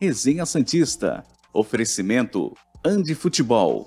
Resenha Santista. Oferecimento Andi Futebol.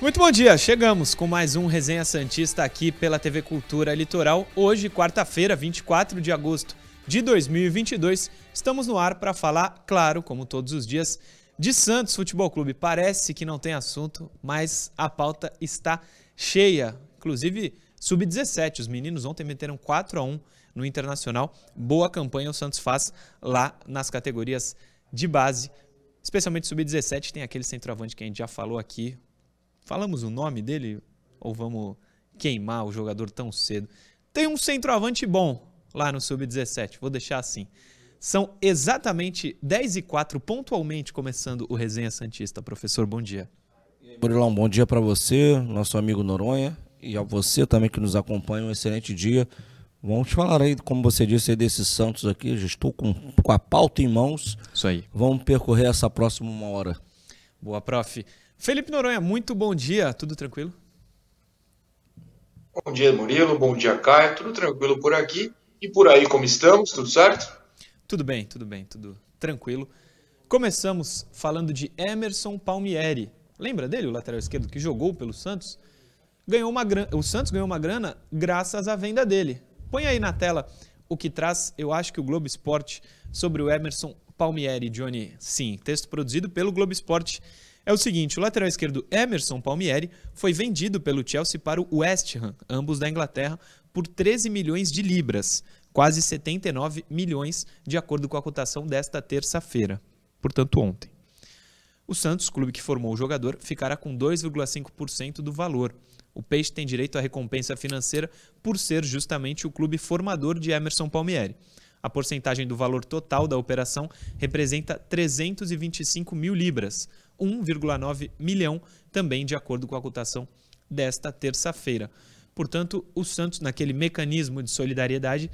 Muito bom dia, chegamos com mais um Resenha Santista aqui pela TV Cultura Litoral. Hoje, quarta-feira, 24 de agosto de 2022, estamos no ar para falar, claro, como todos os dias, de Santos Futebol Clube. Parece que não tem assunto, mas a pauta está cheia. Inclusive, sub-17, os meninos ontem meteram 4 a 1 no Internacional. Boa campanha o Santos faz lá nas categorias de base, especialmente sub-17, tem aquele centroavante que a gente já falou aqui, Falamos o nome dele ou vamos queimar o jogador tão cedo? Tem um centroavante bom lá no Sub-17, vou deixar assim. São exatamente 10 e 4, pontualmente começando o Resenha Santista. Professor, bom dia. Murilão, bom dia para você, nosso amigo Noronha, e a você também que nos acompanha, um excelente dia. Vamos falar aí, como você disse, aí desses Santos aqui. Já estou com, com a pauta em mãos. Isso aí. Vamos percorrer essa próxima uma hora. Boa, prof. Felipe Noronha, muito bom dia, tudo tranquilo? Bom dia, Murilo, bom dia, Caio, tudo tranquilo por aqui e por aí como estamos, tudo certo? Tudo bem, tudo bem, tudo tranquilo. Começamos falando de Emerson Palmieri. Lembra dele, o lateral esquerdo que jogou pelo Santos? Ganhou uma O Santos ganhou uma grana graças à venda dele. Põe aí na tela o que traz, eu acho que o Globo Esporte sobre o Emerson Palmieri, Johnny. Sim, texto produzido pelo Globo Esporte é o seguinte: o lateral esquerdo Emerson Palmieri foi vendido pelo Chelsea para o West Ham, ambos da Inglaterra, por 13 milhões de libras, quase 79 milhões, de acordo com a cotação desta terça-feira, portanto ontem. O Santos, clube que formou o jogador, ficará com 2,5% do valor. O Peixe tem direito à recompensa financeira por ser justamente o clube formador de Emerson Palmieri. A porcentagem do valor total da operação representa 325 mil libras, 1,9 milhão, também de acordo com a cotação desta terça-feira. Portanto, o Santos, naquele mecanismo de solidariedade,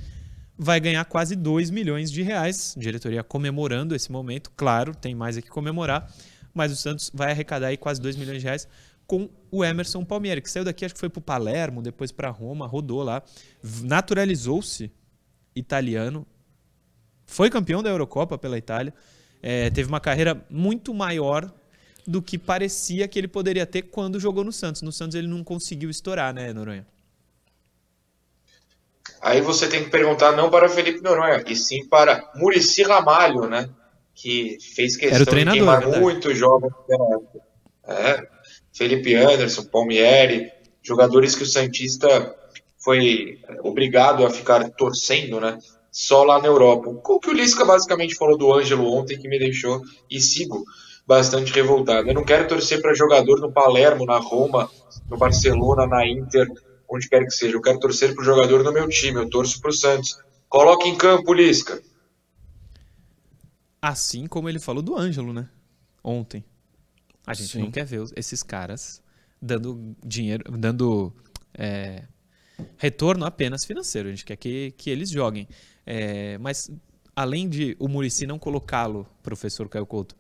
vai ganhar quase 2 milhões de reais. Diretoria comemorando esse momento, claro, tem mais aqui comemorar, mas o Santos vai arrecadar aí quase 2 milhões de reais com o Emerson Palmieri, que saiu daqui, acho que foi para Palermo, depois para Roma, rodou lá, naturalizou-se italiano, foi campeão da Eurocopa pela Itália, é, teve uma carreira muito maior do que parecia que ele poderia ter quando jogou no Santos. No Santos ele não conseguiu estourar, né, Noronha? Aí você tem que perguntar não para Felipe Noronha, e sim para Murici Ramalho, né? Que fez questão de queimar é muito jovens É, Felipe Anderson, Palmieri, jogadores que o Santista foi obrigado a ficar torcendo, né? Só lá na Europa. O que o Lisca basicamente falou do Ângelo ontem que me deixou e sigo bastante revoltado. Eu não quero torcer para jogador no Palermo, na Roma, no Barcelona, na Inter, onde quer que seja. Eu quero torcer para o jogador no meu time. Eu torço para o Santos. Coloque em campo, Lisca. Assim como ele falou do Ângelo, né? Ontem. A gente Sim. não quer ver esses caras dando dinheiro, dando é, retorno apenas financeiro. A gente quer que, que eles joguem. É, mas além de o Murici não colocá-lo, professor Caio Couto,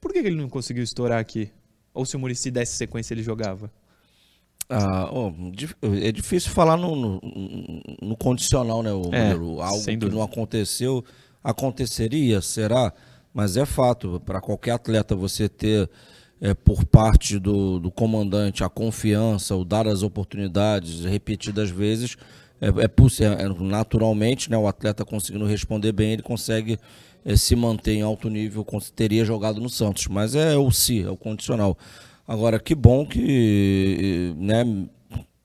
por que, ele não conseguiu estourar aqui? Ou se o Murici desse sequência, ele jogava? Ah, oh, é difícil falar no, no, no condicional, né, o é, Algo que não aconteceu, aconteceria, será? Mas é fato, para qualquer atleta você ter é, por parte do, do comandante a confiança, o dar as oportunidades repetidas vezes, é, é possível, é, naturalmente, né, o atleta conseguindo responder bem, ele consegue é, se manter em alto nível, teria jogado no Santos. Mas é o si, é o condicional. Agora, que bom que né,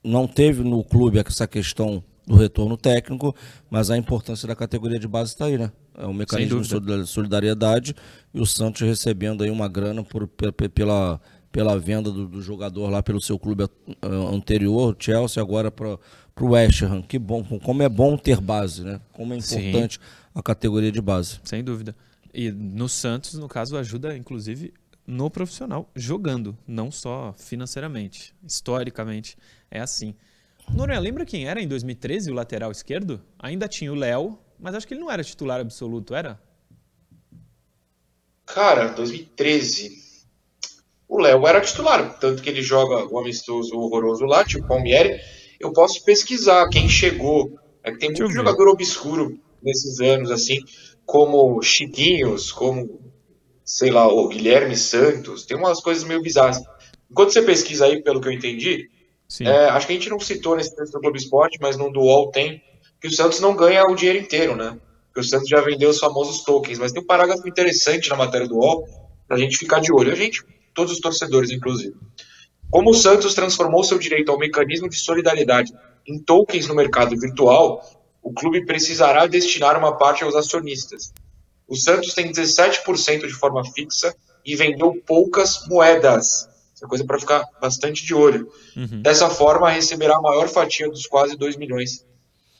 não teve no clube essa questão do retorno técnico, mas a importância da categoria de base está aí, né? É um mecanismo de solidariedade e o Santos recebendo aí uma grana por, pela, pela venda do, do jogador lá pelo seu clube anterior, Chelsea, agora para o West Ham. Que bom, como é bom ter base, né? Como é importante Sim a categoria de base. Sem dúvida. E no Santos, no caso, ajuda inclusive no profissional, jogando, não só financeiramente. Historicamente é assim. Noronha, lembra quem era em 2013 o lateral esquerdo? Ainda tinha o Léo, mas acho que ele não era titular absoluto, era? Cara, 2013. o Léo era titular, tanto que ele joga o amistoso horroroso lá, tipo Palmieri. Eu posso pesquisar quem chegou. É que tem muito jogador obscuro nesses anos, assim, como Chiquinhos, como, sei lá, o Guilherme Santos. Tem umas coisas meio bizarras. Enquanto você pesquisa aí, pelo que eu entendi, é, acho que a gente não citou nesse texto do Globo Esporte, mas no Dual tem, que o Santos não ganha o dinheiro inteiro, né? Porque o Santos já vendeu os famosos tokens. Mas tem um parágrafo interessante na matéria do UOL para a gente ficar de olho. A gente, todos os torcedores, inclusive. Como o Santos transformou seu direito ao mecanismo de solidariedade em tokens no mercado virtual, o clube precisará destinar uma parte aos acionistas. O Santos tem 17% de forma fixa e vendeu poucas moedas. Essa é coisa para ficar bastante de olho. Uhum. Dessa forma, receberá a maior fatia dos quase 2 milhões.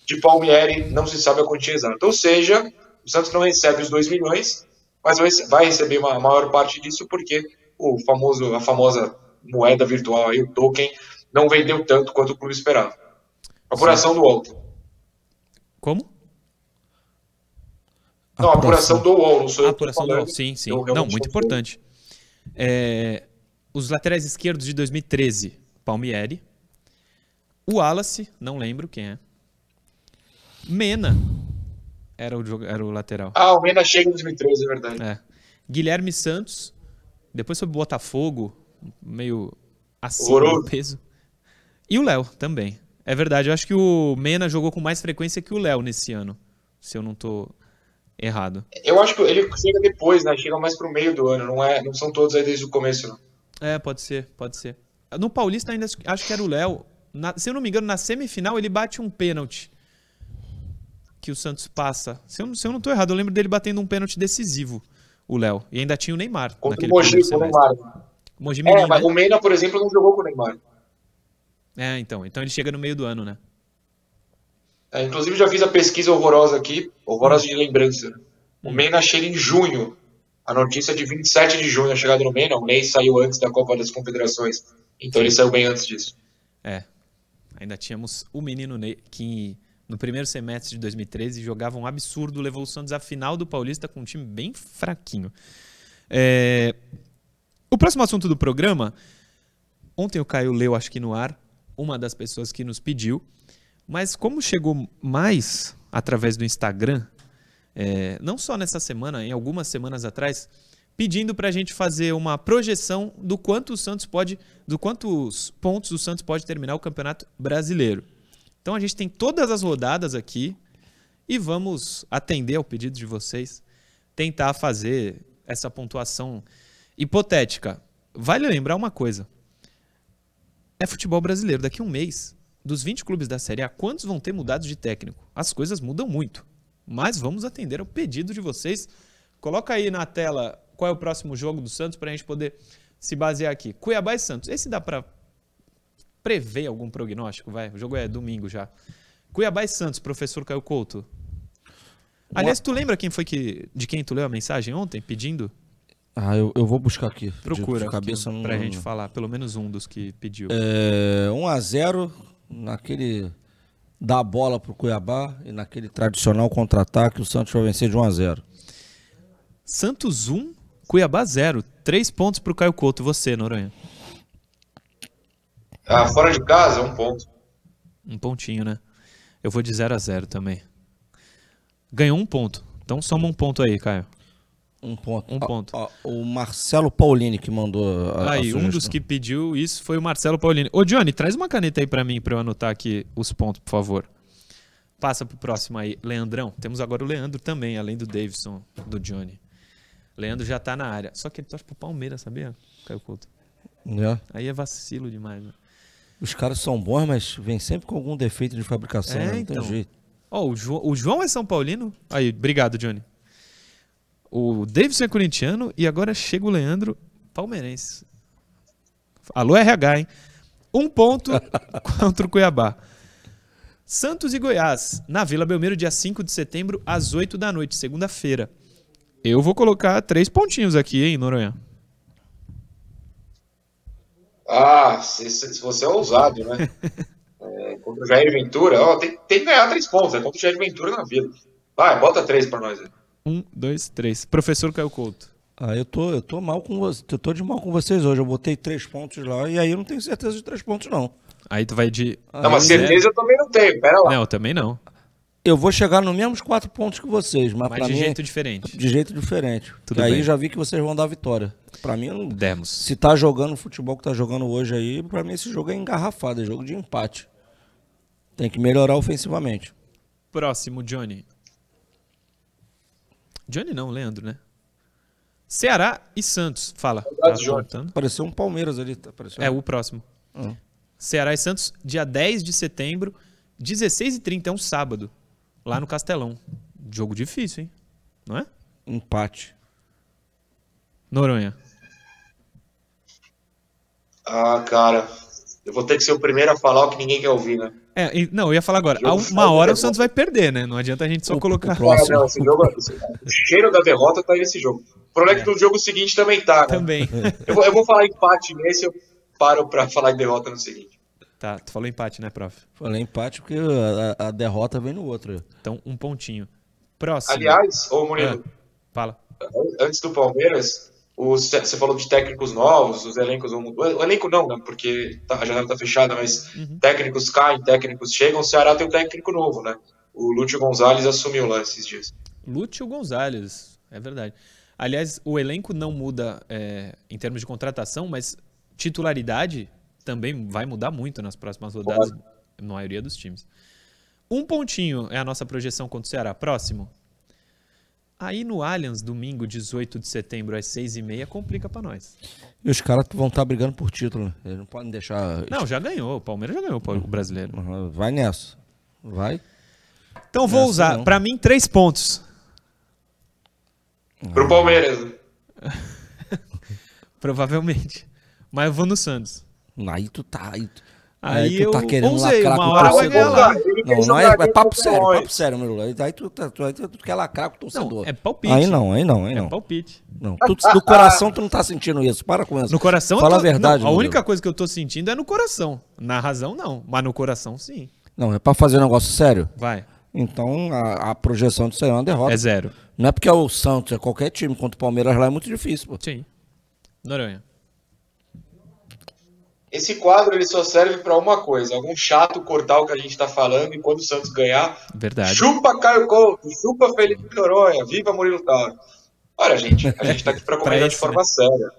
De Palmieri, não se sabe a quantia exata. Ou seja, o Santos não recebe os 2 milhões, mas vai receber uma maior parte disso porque o famoso, a famosa moeda virtual, aí, o token, não vendeu tanto quanto o clube esperava. Apuração Sim. do UOL. Como? Não, apuração, apuração do UOL, não sou eu. Apuração do UOL, sim, sim. Não, muito importante. É, os laterais esquerdos de 2013, Palmieri. O Wallace, não lembro quem é. Mena era o, era o lateral. Ah, o Mena chega em 2013, é verdade. É. Guilherme Santos, depois foi Botafogo, meio acima do peso. E o Léo também. É verdade, eu acho que o Mena jogou com mais frequência que o Léo nesse ano, se eu não tô errado. Eu acho que ele chega depois, né? Chega mais pro meio do ano, não é, não são todos aí desde o começo, não. É, pode ser, pode ser. No Paulista ainda acho que era o Léo. se eu não me engano, na semifinal ele bate um pênalti que o Santos passa. Se eu, se eu não estou errado, eu lembro dele batendo um pênalti decisivo, o Léo. E ainda tinha o Neymar. Contra o Mogi com o Neymar. Mogi é, mas né? o Mena, por exemplo, não jogou com o Neymar. É, então. Então ele chega no meio do ano, né? É, inclusive já fiz a pesquisa horrorosa aqui, horrorosa de lembrança. O hum. Mena chega em junho a notícia de 27 de junho, a chegada no Mena, o Ney saiu antes da Copa das Confederações. Então ele saiu bem antes disso. É. Ainda tínhamos o menino Ney, que no primeiro semestre de 2013 jogava um absurdo, levou o Santos à final do Paulista com um time bem fraquinho. É... O próximo assunto do programa, ontem o Caio leu, acho que no ar, uma das pessoas que nos pediu, mas como chegou mais através do Instagram, é, não só nessa semana, em algumas semanas atrás, pedindo para a gente fazer uma projeção do quanto o Santos pode, do quantos pontos o Santos pode terminar o Campeonato Brasileiro. Então a gente tem todas as rodadas aqui e vamos atender ao pedido de vocês, tentar fazer essa pontuação hipotética. Vale lembrar uma coisa: é futebol brasileiro. Daqui a um mês, dos 20 clubes da Série A, quantos vão ter mudado de técnico? As coisas mudam muito mas vamos atender ao pedido de vocês. Coloca aí na tela qual é o próximo jogo do Santos para a gente poder se basear aqui. Cuiabá e Santos. Esse dá para prever algum prognóstico, vai? O jogo é domingo já. Cuiabá e Santos, professor Caio Couto. Aliás, tu lembra quem foi que de quem tu leu a mensagem ontem pedindo? Ah, eu, eu vou buscar aqui. Procura de cabeça para a gente falar, pelo menos um dos que pediu. É, 1 a 0 naquele dar a bola para o Cuiabá e naquele tradicional contra-ataque o Santos vai vencer de 1 a 0. Santos 1, Cuiabá 0. Três pontos para o Caio Couto. Você, Noronha? Ah, fora de casa, um ponto. Um pontinho, né? Eu vou de 0 a 0 também. Ganhou um ponto. Então soma um ponto aí, Caio. Um ponto. Um ponto. o Marcelo Paulini que mandou a, Aí, a um dos que pediu isso foi o Marcelo Paulini. Ô, Johnny, traz uma caneta aí para mim para eu anotar aqui os pontos, por favor. Passa pro próximo aí. Leandrão. Temos agora o Leandro também, além do Davidson, do Johnny. Leandro já tá na área. Só que ele torce pro Palmeiras, sabia? Caio Couto. É. Aí é vacilo demais, né? Os caras são bons, mas vem sempre com algum defeito de fabricação, é, né? não então. tem jeito. Ó, o, João, o João é São Paulino? Aí, obrigado, Johnny. O Davidson é corintiano e agora chega o Leandro palmeirense. Alô, RH, hein? Um ponto contra o Cuiabá. Santos e Goiás, na Vila Belmiro, dia 5 de setembro, às 8 da noite, segunda-feira. Eu vou colocar três pontinhos aqui, hein, Noronha? Ah, se, se você é ousado, né? é, contra o Jair Ventura, ó, tem, tem que ganhar três pontos, é contra o Jair Ventura na Vila. Vai, bota três para nós aí. Um, dois, três. Professor Caio Couto. Ah, eu tô, eu tô mal com você. Eu tô de mal com vocês hoje. Eu botei três pontos lá e aí eu não tenho certeza de três pontos, não. Aí tu vai de. Não, mas certeza eu também não tenho. Pera lá. Não, eu também não. Eu vou chegar nos mesmos quatro pontos que vocês, mas, mas de mim, jeito diferente. De jeito diferente. Tudo aí já vi que vocês vão dar vitória. Para mim, não... Demos. Se tá jogando o futebol que tá jogando hoje aí, para mim esse jogo é engarrafado, é jogo de empate. Tem que melhorar ofensivamente. Próximo, Johnny. Johnny não, Leandro, né? Ceará e Santos. Fala. Tá Apareceu um Palmeiras ali. Tá apareceu. É, o próximo. Uhum. Ceará e Santos, dia 10 de setembro, 16h30, é um sábado lá no Castelão. Jogo difícil, hein? Não é? Empate. Noronha. Ah, cara. Eu vou ter que ser o primeiro a falar o que ninguém quer ouvir, né? É, não, eu ia falar agora. A uma hora o Santos vai perder, né? Não adianta a gente só o, colocar. O, ah, não, jogo, o cheiro da derrota tá nesse jogo. O problema é, é que no jogo seguinte também tá. Né? Também. Eu vou, eu vou falar empate nesse, eu paro pra falar em derrota no seguinte. Tá, tu falou empate, né, prof? Falei empate porque a, a derrota vem no outro. Então, um pontinho. Próximo. Aliás, ô Murilo. Ah, fala. Antes do Palmeiras, os, você falou de técnicos novos, os elencos vão mudar. O elenco não, né? Porque tá, a janela tá fechada, mas uhum. técnicos caem, técnicos chegam. O Ceará tem um técnico novo, né? O Lúcio Gonzalez assumiu lá esses dias. Lúcio Gonzalez, é verdade. Aliás, o elenco não muda é, em termos de contratação, mas titularidade também vai mudar muito nas próximas rodadas, Pode. na maioria dos times. Um pontinho é a nossa projeção contra o Ceará. Próximo. Aí no Allianz, domingo, 18 de setembro, às 6h30, complica para nós. E os caras vão estar tá brigando por título. Né? Eles não podem deixar. Não, já ganhou. O Palmeiras já ganhou o brasileiro. Vai nessa. Vai. Então vou nessa usar, para mim, três pontos. Pro Palmeiras. Provavelmente. Mas eu vou no Santos. Aí tu tá. Aí tu, aí, aí tu tá querendo usei, lacrar uma hora vai ganhar lá. Não, não é, é papo sério, papo sério, meu Lula. Aí tu, tu, tu, tu quer lacrar com o torcedor. Não, é palpite. Aí não, aí não, aí não. É palpite. Não, tu, no coração tu não tá sentindo isso. Para com isso. No coração Fala tô, a verdade. Não, a única coisa que eu tô sentindo é no coração. Na razão, não. Mas no coração, sim. Não, é pra fazer um negócio sério? Vai. Então a, a projeção disso aí é uma derrota. É zero. Não é porque é o Santos, é qualquer time contra o Palmeiras lá é muito difícil, pô. Sim. Noronha. Esse quadro ele só serve para uma coisa: algum chato cortar o que a gente está falando e quando o Santos ganhar, Verdade. chupa Caio Couto, chupa Felipe Noronha, viva Murilo Tauro. Olha, gente, a gente está aqui para comentar de forma né? séria.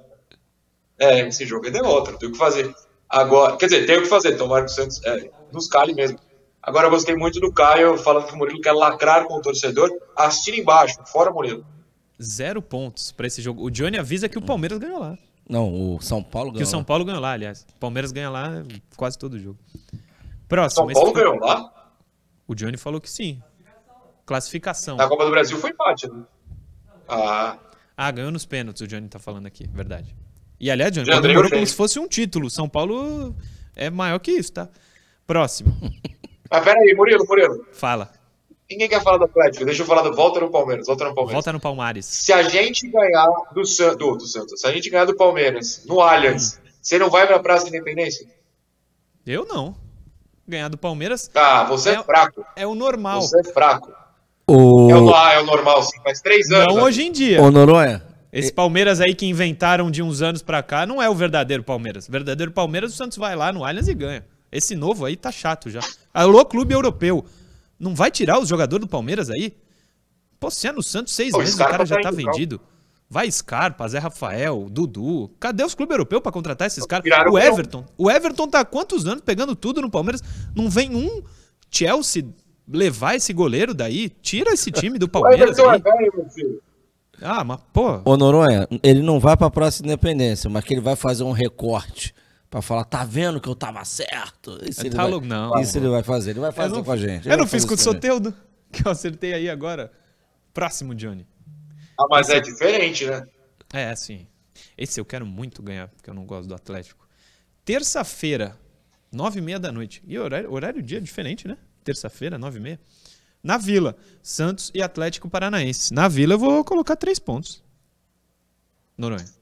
É, esse jogo é derrota, não tem o que fazer. Agora, quer dizer, tem o que fazer, tomara que o Santos é, nos cale mesmo. Agora, eu gostei muito do Caio falando que o Murilo quer lacrar com o torcedor. Assina embaixo, fora Murilo. Zero pontos para esse jogo. O Johnny avisa que o Palmeiras ganhou lá. Não, o São Paulo ganhou. Que o São Paulo ganhou lá, aliás. O Palmeiras ganha lá quase todo jogo. Próximo. São Paulo ganhou lá? O Johnny falou que sim. Classificação. Na Copa do Brasil foi empate, né? Ah. Ah, ganhou nos pênaltis, o Johnny tá falando aqui, verdade. E aliás, Johnny, comemorou como se fosse um título. São Paulo é maior que isso, tá? Próximo. Mas peraí, Murilo, Murilo. Fala. Ninguém quer falar do Atlético. Deixa eu falar do volta no Palmeiras. Volta no Palmeiras. Volta no Palmares. Se a gente ganhar do, do, do Santos, se a gente ganhar do Palmeiras no Allianz, hum. você não vai pra Praça da Independência? Eu não. Ganhar do Palmeiras. Ah, você é, é fraco. É o normal. Você é fraco. O... É, o, ah, é o normal, sim. Faz três anos. Não hoje em dia. O Noronha. Esse Palmeiras aí que inventaram de uns anos pra cá não é o verdadeiro Palmeiras. O verdadeiro Palmeiras, o Santos vai lá no Allianz e ganha. Esse novo aí tá chato já. Alô, clube europeu. Não vai tirar os jogadores do Palmeiras aí? Pô, se é no Santos, seis Pô, meses o cara já tá, tá vendido. Vai Scarpa, Zé Rafael, Dudu. Cadê os clubes europeus para contratar esses caras? O Everton. O Everton tá há quantos anos pegando tudo no Palmeiras? Não vem um Chelsea levar esse goleiro daí? Tira esse time do Palmeiras aí. É ah, mas pô. Ô Noronha, ele não vai pra Praça Independência, mas que ele vai fazer um recorte Pra falar, tá vendo que eu tava certo? Isso, ele, tá vai, louco, não, isso ele vai fazer, ele vai fazer não, com a gente. Eu não fiz com o Soteudo, que eu acertei aí agora. Próximo, Johnny. Ah, mas Esse... é diferente, né? É, sim. Esse eu quero muito ganhar, porque eu não gosto do Atlético. Terça-feira, nove e meia da noite. E horário, horário dia diferente, né? Terça-feira, nove e meia. Na Vila, Santos e Atlético Paranaense. Na Vila eu vou colocar três pontos. Noronha.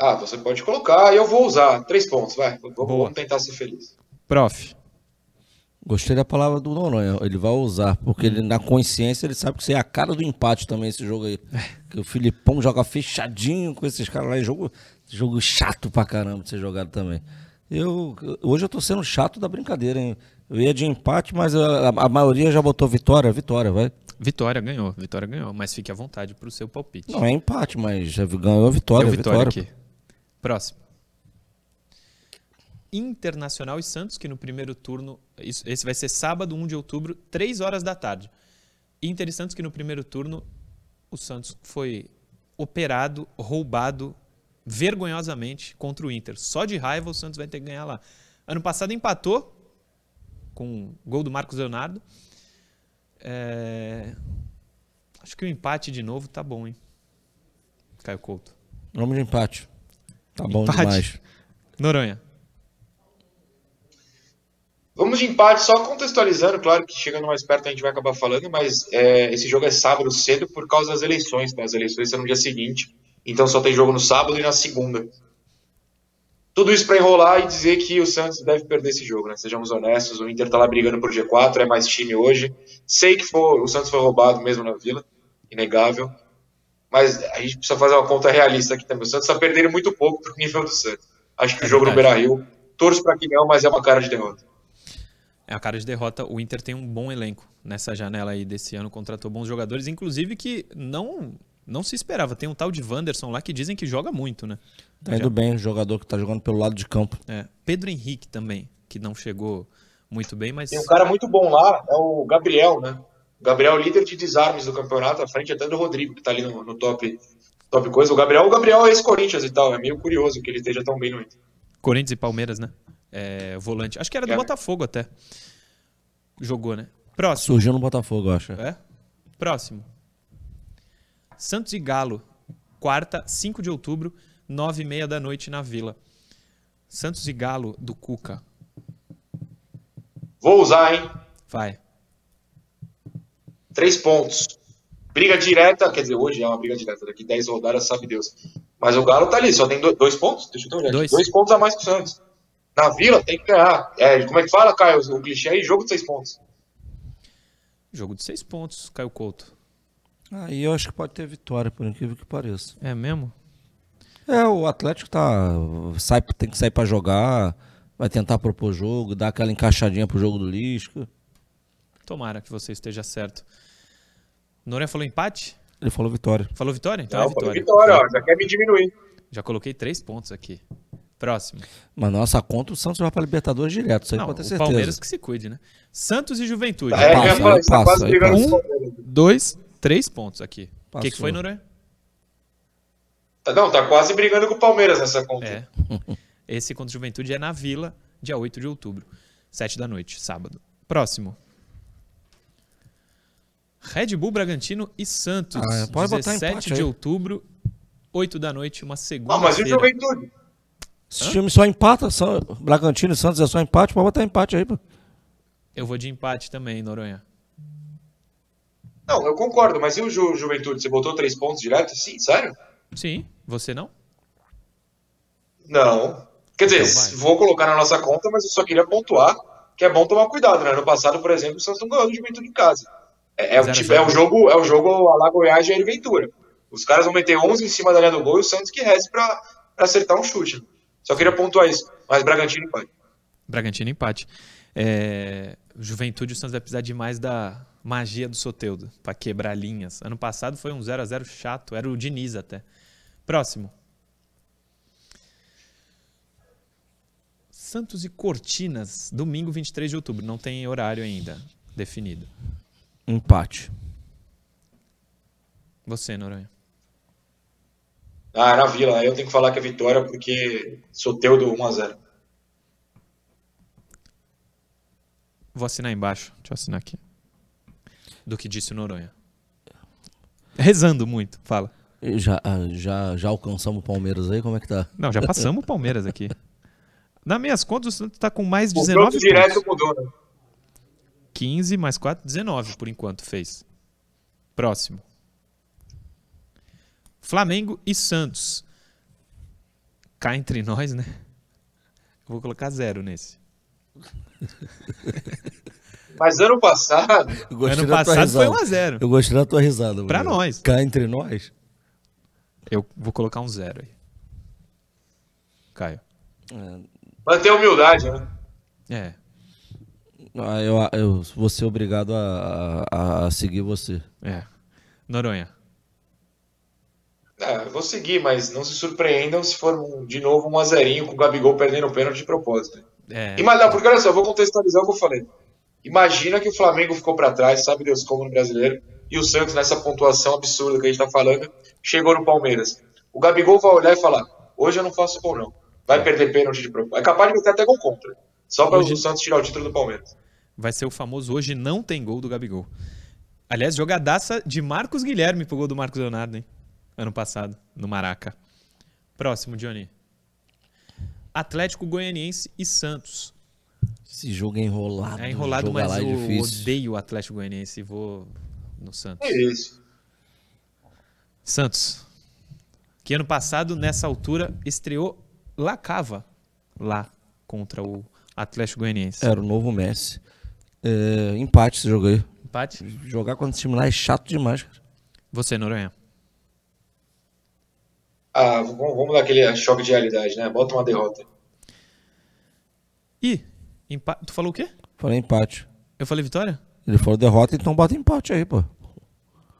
Ah, você pode colocar e eu vou usar. Três pontos, vai. Vamos, vamos tentar ser feliz. Prof. Gostei da palavra do Noronha. Ele vai usar, porque ele, na consciência ele sabe que isso é a cara do empate também, esse jogo aí. Que o Filipão joga fechadinho com esses caras lá. É jogo, jogo chato pra caramba de ser jogado também. Eu, hoje eu tô sendo chato da brincadeira, hein? Eu ia de empate, mas a, a maioria já botou vitória. Vitória, vai. Vitória ganhou, Vitória ganhou. Mas fique à vontade pro seu palpite. Não, é empate, mas já ganhou a vitória. Deu vitória, vitória aqui. Próximo. Internacional e Santos, que no primeiro turno, isso, esse vai ser sábado, 1 de outubro, 3 horas da tarde. Inter e Santos, que no primeiro turno o Santos foi operado, roubado vergonhosamente contra o Inter. Só de raiva o Santos vai ter que ganhar lá. Ano passado empatou com o gol do Marcos Leonardo. É... Acho que o empate de novo tá bom, hein? Caio Couto. Vamos de empate. Tá bom empate. demais. Noronha. Vamos de empate, só contextualizando, claro que chegando mais perto a gente vai acabar falando, mas é, esse jogo é sábado cedo por causa das eleições, tá? As eleições são no dia seguinte, então só tem jogo no sábado e na segunda. Tudo isso para enrolar e dizer que o Santos deve perder esse jogo, né? Sejamos honestos, o Inter tá lá brigando por G4, é mais time hoje. Sei que for, o Santos foi roubado mesmo na Vila, inegável, mas a gente precisa fazer uma conta realista aqui também. O Santos tá perdendo muito pouco pro nível do Santos. Acho que é o jogo verdade. no Beira-Rio, torço para que não, mas é uma cara de derrota é a cara de derrota. O Inter tem um bom elenco nessa janela aí desse ano, contratou bons jogadores, inclusive que não não se esperava. Tem um tal de Wanderson lá que dizem que joga muito, né? Tá indo bem, o jogador que tá jogando pelo lado de campo. É. Pedro Henrique também, que não chegou muito bem, mas. Tem um cara muito bom lá, é o Gabriel, né? Gabriel, líder de desarmes do campeonato, à frente até do Rodrigo, que tá ali no, no top, top coisa. O Gabriel, o Gabriel é ex-Corinthians e tal, é meio curioso que ele esteja tão bem no Inter. Corinthians e Palmeiras, né? é, volante. Acho que era do é. Botafogo até. Jogou, né? Próximo. Surgiu no Botafogo, acho. É? Próximo. Santos e Galo. Quarta, 5 de outubro, 9 e meia da noite na Vila. Santos e Galo do Cuca. Vou usar, hein? Vai. Três pontos. Briga direta, quer dizer, hoje é uma briga direta, daqui 10 rodadas, sabe Deus. Mas o Galo tá ali, só tem dois pontos? Deixa eu ver. Dois. dois pontos a mais que o Santos. Na Vila tem que ganhar. É, como é que fala, Caio? O clichê aí, jogo de seis pontos. Jogo de seis pontos, Caio Couto. Aí eu acho que pode ter vitória, por incrível que pareça. É mesmo? É, o Atlético tá. Sai, tem que sair para jogar, vai tentar propor jogo, dar aquela encaixadinha pro jogo do Lisca. Tomara que você esteja certo. Noronha falou empate? Ele falou vitória. Falou vitória? Então Não, é vitória. vitória, ó, já quer me diminuir. Já coloquei três pontos aqui. Próximo. Mas nossa conta, o Santos vai para Libertadores direto, isso aí Não, pode ter certeza. Palmeiras que se cuide, né? Santos e Juventude. É, passa, passa, tá quase um, dois, três pontos aqui. O que, que foi, Noronha? Tá, não, tá quase brigando com o Palmeiras nessa conta. É. Esse contra o Juventude é na Vila, dia 8 de outubro, 7 da noite, sábado. Próximo. Red Bull Bragantino e Santos, ah, pode 17 de outubro, 8 da noite, uma segunda. Ah, mas e o Juventude? Esse Hã? time só empata, só, Bragantino e Santos é só empate, pode botar empate aí, pô. Eu vou de empate também, Noronha. Não, eu concordo, mas e o Ju Juventude? Você botou três pontos direto? Sim, sério? Sim, você não? Não. Quer dizer, então vou colocar na nossa conta, mas eu só queria pontuar que é bom tomar cuidado, né? No passado, por exemplo, o Santos não ganhou do Juventude em casa. É, é, tipo, é um jogo, é um jogo a Goiás e Ventura. Os caras vão meter 11 em cima da linha do gol e o Santos que reze pra, pra acertar um chute. Só queria pontuar isso. Mas Bragantino empate. Bragantino empate. É... Juventude, o Santos vai precisar demais da magia do Soteudo para quebrar linhas. Ano passado foi um 0 a 0 chato, era o Diniz até. Próximo. Santos e Cortinas, domingo 23 de outubro. Não tem horário ainda definido. Empate. Você, Noronha. Ah, na Vila. Aí eu tenho que falar que é vitória porque sou teu do 1x0. Vou assinar embaixo. Deixa eu assinar aqui. Do que disse o Noronha. Rezando muito, fala. Já, ah, já, já alcançamos o Palmeiras aí? Como é que tá? Não, já passamos o Palmeiras aqui. Nas minhas contas, o Santos tá com mais 19 pontos. direto mudou, né? 15 mais 4, 19 por enquanto fez. Próximo. Flamengo e Santos. Cá entre nós, né? vou colocar zero nesse. Mas ano passado. Ano passado foi 1x0. Eu gostei da tua risada. Pra nós. Cá entre nós. Eu vou colocar um zero aí. Caio. É. Manter a humildade, né? É. Ah, eu, eu vou ser obrigado a, a, a seguir você. É. Noronha. Eu vou seguir, mas não se surpreendam se for um, de novo um azerinho com o Gabigol perdendo o pênalti de propósito. É. E, mas, não, porque olha só, eu vou contextualizar o que eu falei. Imagina que o Flamengo ficou para trás, sabe Deus como no brasileiro, e o Santos, nessa pontuação absurda que a gente está falando, chegou no Palmeiras. O Gabigol vai olhar e falar: hoje eu não faço gol, não. Vai perder pênalti de propósito. É capaz de meter até gol contra. Só para hoje... o Santos tirar o título do Palmeiras. Vai ser o famoso hoje não tem gol do Gabigol. Aliás, jogadaça de Marcos Guilherme pro gol do Marcos Leonardo, hein? Ano passado, no Maraca. Próximo, Johnny. Atlético Goianiense e Santos. Esse jogo é enrolado. É enrolado, mas é eu difícil. odeio o Atlético Goianiense e vou no Santos. É isso. Santos. Que ano passado, nessa altura, estreou Lacava lá contra o Atlético Goianiense. Era o novo Messi. É, empate esse jogo aí. Empate? Jogar contra esse time lá é chato demais, cara. Você, Noronha. Ah, vamos, vamos dar aquele choque de realidade, né? Bota uma derrota. Ih, empate. Tu falou o quê? Falei empate. Eu falei vitória? Ele falou derrota, então bota empate aí, pô.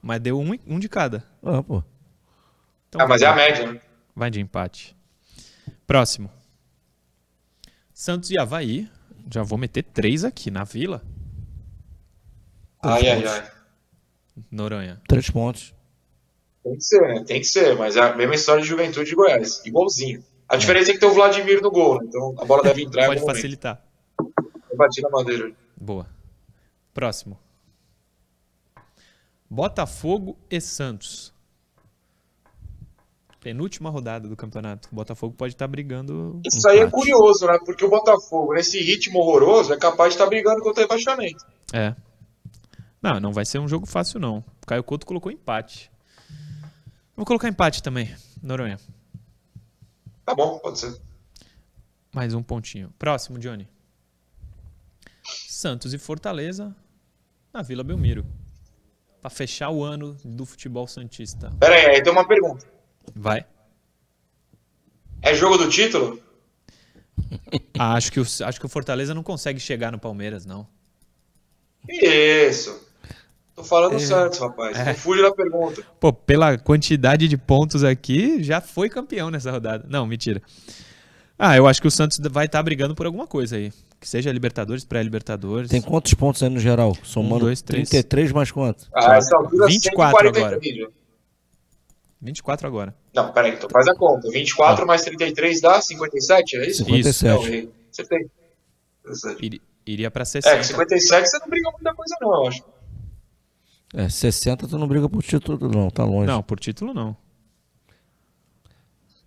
Mas deu um, um de cada. Ah, pô. Então, ah, mas é a média, né? Vai de empate. Próximo. Santos e Havaí. Já vou meter três aqui na vila. Ai, ai, ai. Noronha. Três pontos. Tem que ser, né? Tem que ser, mas é a mesma história de juventude de Goiás. Igualzinho. A diferença é, é que tem o Vladimir no gol, né? Então a bola deve entrar. Pode facilitar. Eu bati na madeira. Boa. Próximo. Botafogo e Santos. Penúltima rodada do campeonato. O Botafogo pode estar tá brigando. Isso aí é curioso, né? Porque o Botafogo, nesse ritmo horroroso, é capaz de estar tá brigando contra o rebaixamento. É. Não, não vai ser um jogo fácil, não. O Caio Couto colocou empate. Vou colocar empate também, Noronha. Tá bom, pode ser. Mais um pontinho. Próximo, Johnny. Santos e Fortaleza na Vila Belmiro. Para fechar o ano do futebol santista. Pera aí, aí tem uma pergunta. Vai. É jogo do título? Ah, acho, que o, acho que o Fortaleza não consegue chegar no Palmeiras, não. Isso. Tô falando é. Santos, rapaz. É. Não fuja da pergunta. Pô, pela quantidade de pontos aqui, já foi campeão nessa rodada. Não, mentira. Ah, eu acho que o Santos vai estar tá brigando por alguma coisa aí. Que seja Libertadores, pré-Libertadores. Tem quantos pontos aí no geral? Somando um, dois, três. 33 mais quantos? Ah, essa altura 24 agora. 24 agora. Não, peraí, então faz a conta. 24 ah. mais 33 dá 57, é isso? 57. Não, você tem. iria pra 60. É, 57 você não briga muita coisa não, eu acho. É, 60 tu não briga por título não, tá longe. Não, por título não.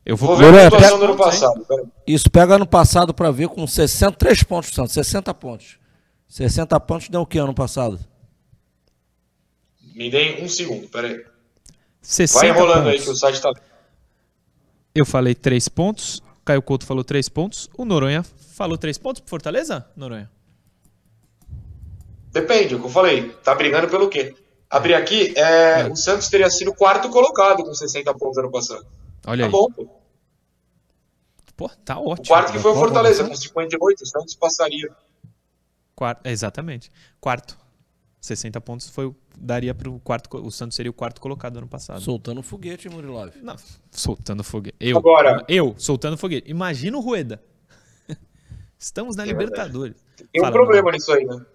Eu vou, vou ver a situação do ano passado. Isso, pega ano passado pra ver com 63 pontos, Santos, 60 pontos. 60 pontos deu o que ano passado? Me dê um segundo, peraí. 60 Vai enrolando pontos. aí que o site tá. Eu falei 3 pontos, Caio Couto falou 3 pontos, o Noronha falou 3 pontos pro Fortaleza, Noronha? Depende, é o que eu falei. Tá brigando pelo quê? Abrir aqui, é, é. o Santos teria sido quarto colocado com 60 pontos ano passado. Olha tá aí. bom, pô. Pô, tá ótimo. O quarto que foi o Fortaleza, com 58, o Santos passaria. Quarto, exatamente. Quarto. 60 pontos foi, daria para o quarto. O Santos seria o quarto colocado ano passado. Soltando foguete, Murilov. Não, soltando foguete. Eu, Agora, eu soltando foguete. Imagina o Rueda. Estamos na é Libertadores. Tem um Fala, problema nisso aí, né?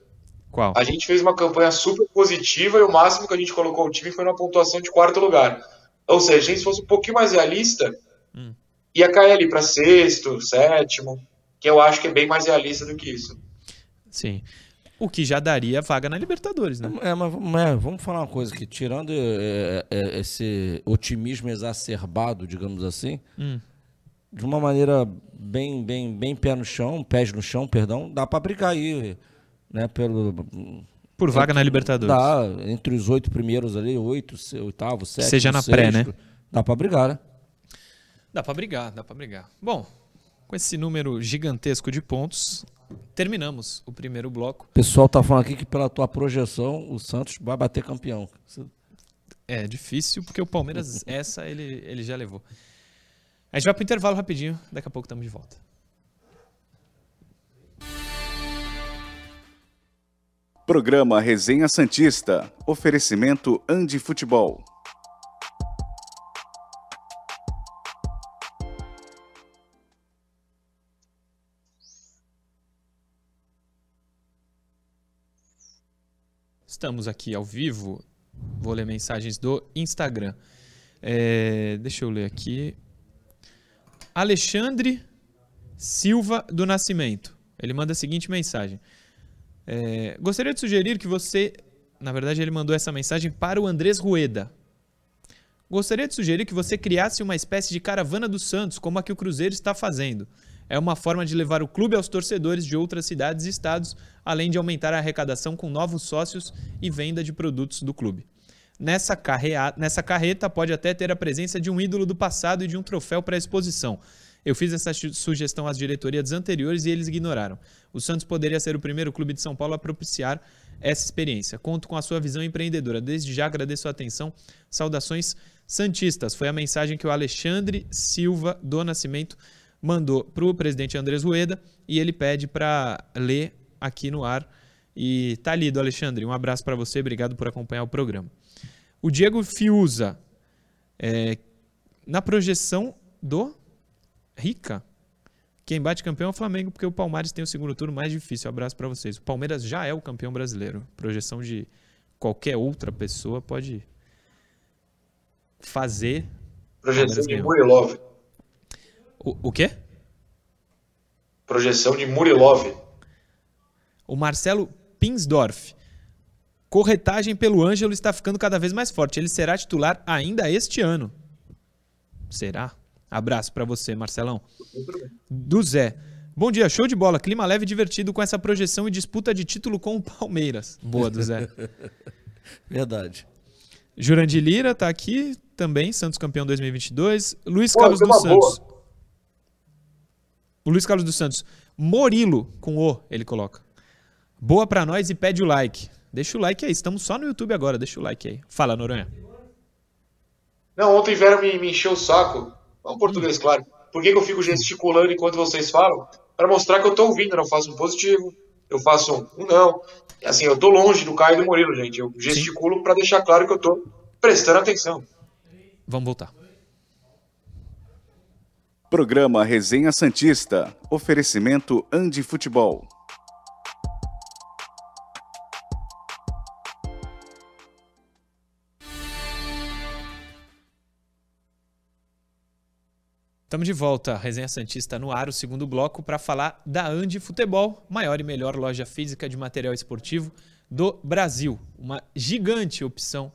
Qual? A gente fez uma campanha super positiva e o máximo que a gente colocou o time foi uma pontuação de quarto lugar. Ou seja, a gente fosse um pouquinho mais realista, hum. ia cair ali para sexto, sétimo, que eu acho que é bem mais realista do que isso. Sim. O que já daria vaga na Libertadores, né? É, mas, mas vamos falar uma coisa que tirando é, é, esse otimismo exacerbado, digamos assim, hum. de uma maneira bem, bem, bem pé no chão, pés no chão, perdão, dá para brigar aí, né? Pelo por vaga entre, na Libertadores. Dá entre os oito primeiros ali, oito, oitavo, sétimo, seja na sexto, pré, né? Dá para brigar, né? Dá para brigar, dá para brigar. Bom, com esse número gigantesco de pontos, terminamos o primeiro bloco. O pessoal tá falando aqui que pela tua projeção o Santos vai bater campeão. É difícil porque o Palmeiras essa ele, ele já levou. A gente vai pro intervalo rapidinho, daqui a pouco estamos de volta. Programa Resenha Santista. Oferecimento Andi Futebol. Estamos aqui ao vivo. Vou ler mensagens do Instagram. É, deixa eu ler aqui. Alexandre Silva do Nascimento. Ele manda a seguinte mensagem. É, gostaria de sugerir que você. Na verdade, ele mandou essa mensagem para o Andrés Rueda. Gostaria de sugerir que você criasse uma espécie de caravana dos Santos, como a que o Cruzeiro está fazendo. É uma forma de levar o clube aos torcedores de outras cidades e estados, além de aumentar a arrecadação com novos sócios e venda de produtos do clube. Nessa, carrea... Nessa carreta pode até ter a presença de um ídolo do passado e de um troféu para exposição. Eu fiz essa sugestão às diretorias anteriores e eles ignoraram. O Santos poderia ser o primeiro clube de São Paulo a propiciar essa experiência. Conto com a sua visão empreendedora. Desde já agradeço a atenção. Saudações Santistas. Foi a mensagem que o Alexandre Silva do Nascimento mandou para o presidente Andrés Rueda e ele pede para ler aqui no ar. E tá lido, Alexandre. Um abraço para você, obrigado por acompanhar o programa. O Diego Fiuza, é, na projeção do Rica, quem bate campeão é o Flamengo, porque o Palmeiras tem o segundo turno mais difícil. Um abraço para vocês. O Palmeiras já é o campeão brasileiro. Projeção de qualquer outra pessoa pode fazer. Projeção de Murilov. O, o quê? Projeção de Murilov. O Marcelo Pinsdorf. Corretagem pelo Ângelo está ficando cada vez mais forte. Ele será titular ainda este ano. Será? Abraço para você, Marcelão. Do Zé. Bom dia, show de bola. Clima leve e divertido com essa projeção e disputa de título com o Palmeiras. Boa, do Zé. Verdade. Jurandir Lira tá aqui também, Santos campeão 2022. Luiz Pô, Carlos dos Santos. Boa. O Luiz Carlos dos Santos. Morilo, com O, ele coloca. Boa para nós e pede o like. Deixa o like aí. Estamos só no YouTube agora. Deixa o like aí. Fala, Noronha. Não, ontem vieram me, me encher o saco. Vamos português, hum. claro. Por que, que, eu fico gesticulando enquanto vocês falam? Para mostrar que eu tô ouvindo. Eu não faço um positivo, eu faço um, um não. Assim, eu tô longe do Caio e do Murilo, gente. Eu gesticulo para deixar claro que eu tô prestando atenção. Vamos voltar. Programa Resenha Santista. Oferecimento Andi Futebol. Estamos de volta, Resenha Santista no ar, o segundo bloco, para falar da Andi Futebol, maior e melhor loja física de material esportivo do Brasil. Uma gigante opção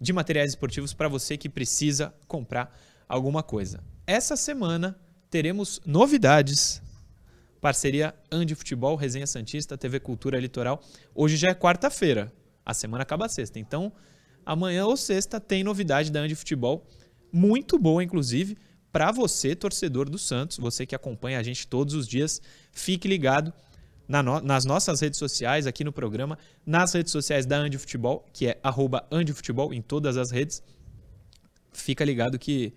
de materiais esportivos para você que precisa comprar alguma coisa. Essa semana teremos novidades. Parceria Andi Futebol, Resenha Santista, TV Cultura Litoral. Hoje já é quarta-feira, a semana acaba sexta. Então, amanhã ou sexta tem novidade da Andi Futebol, muito boa inclusive, para você, torcedor do Santos, você que acompanha a gente todos os dias. Fique ligado na no, nas nossas redes sociais, aqui no programa, nas redes sociais da Andi Futebol, que é arroba Andi Futebol em todas as redes. Fica ligado que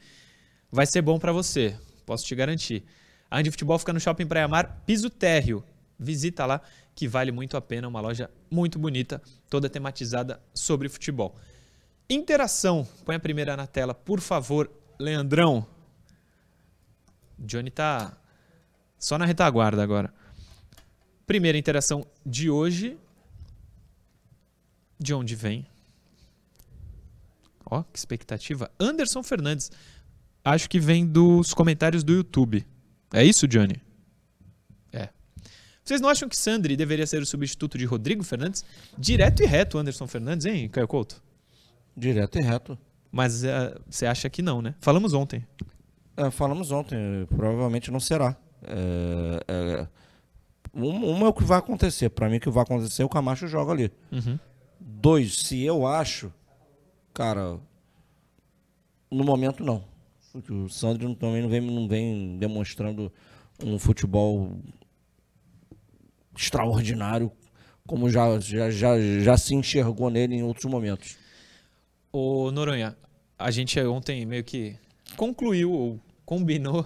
vai ser bom para você, posso te garantir. A Andi Futebol fica no Shopping Praia Mar, piso térreo. Visita lá, que vale muito a pena, uma loja muito bonita, toda tematizada sobre futebol. Interação, põe a primeira na tela, por favor, Leandrão. Johnny tá só na retaguarda agora. Primeira interação de hoje. De onde vem? Ó, que expectativa. Anderson Fernandes acho que vem dos comentários do YouTube. É isso, Johnny? É. Vocês não acham que Sandri deveria ser o substituto de Rodrigo Fernandes? Direto e reto, Anderson Fernandes, hein, Caio Couto? Direto e reto. Mas uh, você acha que não, né? Falamos ontem. É, falamos ontem. Provavelmente não será. É, é, um, é o que vai acontecer. Para mim, o que vai acontecer é o Camacho joga ali. Uhum. Dois, se eu acho, cara, no momento não. O Sandro também não vem, não vem demonstrando um futebol extraordinário, como já, já, já, já se enxergou nele em outros momentos. O Noronha, a gente ontem meio que concluiu ou combinou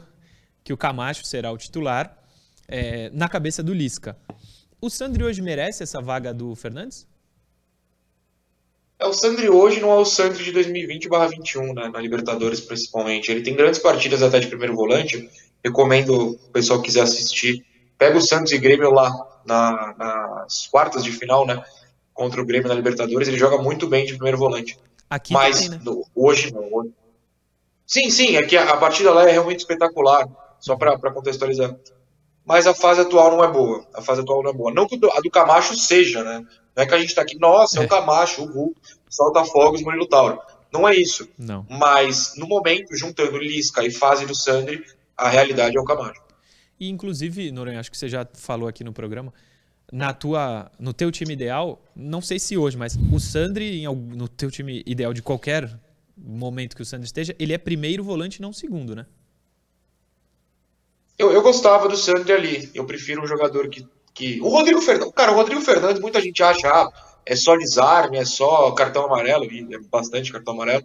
que o Camacho será o titular é, na cabeça do Lisca. O Sandri hoje merece essa vaga do Fernandes? É, o Sandri hoje não é o Sandri de 2020-21, né, na Libertadores principalmente. Ele tem grandes partidas até de primeiro volante. Recomendo o pessoal que quiser assistir. Pega o Santos e Grêmio lá na, nas quartas de final, né? Contra o Grêmio na Libertadores. Ele joga muito bem de primeiro volante. Aqui Mas também, né? no, hoje não. Sim, sim, é que a, a partida lá é realmente espetacular. Só para contextualizar mas a fase atual não é boa. A fase atual não é boa. Não que a do Camacho seja, né? Não é que a gente está aqui, nossa, é, é o Camacho, o Hulk, solta fogos, Murilo Tauro. Não é isso. Não. Mas, no momento, juntando Lisca e fase do Sandri, a realidade é o Camacho. E, inclusive, Noronha, acho que você já falou aqui no programa, na tua, no teu time ideal, não sei se hoje, mas o Sandri, no teu time ideal de qualquer momento que o Sandri esteja, ele é primeiro volante, não segundo, né? Eu, eu gostava do Sandri ali. Eu prefiro um jogador que. que... O Rodrigo Fernandes. Cara, o Rodrigo Fernandes, muita gente acha. Ah, é só desarme, é só cartão amarelo, e é bastante cartão amarelo.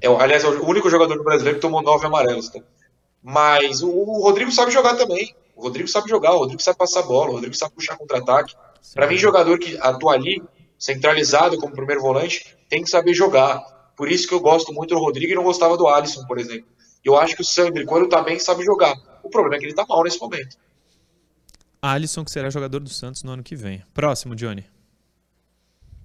É, aliás, é o único jogador do brasileiro que tomou nove amarelos. Tá? Mas o, o, Rodrigo sabe jogar também. O Rodrigo sabe jogar, o Rodrigo sabe passar bola, o Rodrigo sabe puxar contra-ataque. Para mim, jogador que atua ali, centralizado como primeiro volante, tem que saber jogar. Por isso que eu gosto muito do Rodrigo e não gostava do Alisson, por exemplo. Eu acho que o Sandri, quando tá bem, sabe jogar. O problema é que ele tá mal nesse momento. Alisson, que será jogador do Santos no ano que vem. Próximo, Johnny.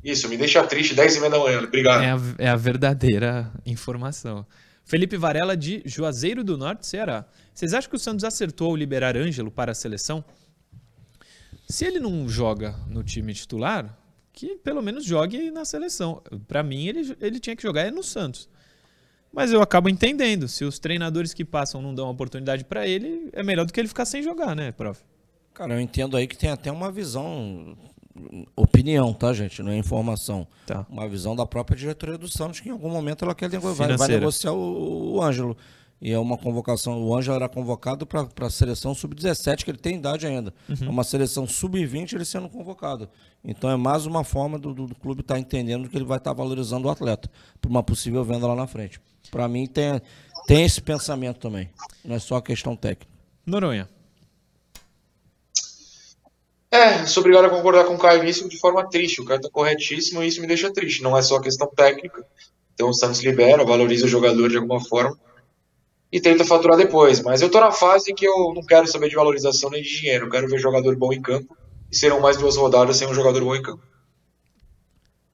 Isso, me deixa triste, 10 e meia da manhã. Obrigado. É a, é a verdadeira informação. Felipe Varela, de Juazeiro do Norte, Ceará. Vocês acham que o Santos acertou ao liberar Ângelo para a seleção? Se ele não joga no time titular, que pelo menos jogue na seleção. Para mim, ele, ele tinha que jogar no Santos. Mas eu acabo entendendo. Se os treinadores que passam não dão oportunidade para ele, é melhor do que ele ficar sem jogar, né, prof? Cara, eu entendo aí que tem até uma visão, opinião, tá, gente? Não é informação. Tá. Uma visão da própria diretoria do Santos, que em algum momento ela quer vai, vai negociar o, o Ângelo. E é uma convocação. O Ângelo era convocado para a seleção sub-17, que ele tem idade ainda. Uhum. É uma seleção sub-20 ele sendo convocado. Então é mais uma forma do, do, do clube estar tá entendendo que ele vai estar tá valorizando o atleta para uma possível venda lá na frente. Para mim tem, tem esse pensamento também. Não é só questão técnica. Noronha. É, sou obrigado a concordar com o Caio nisso de forma triste. O cara está corretíssimo e isso me deixa triste. Não é só questão técnica. Então o Santos libera, valoriza o jogador de alguma forma e tenta faturar depois. Mas eu tô na fase que eu não quero saber de valorização nem de dinheiro. Eu quero ver jogador bom em campo e serão mais duas rodadas sem um jogador bom em campo.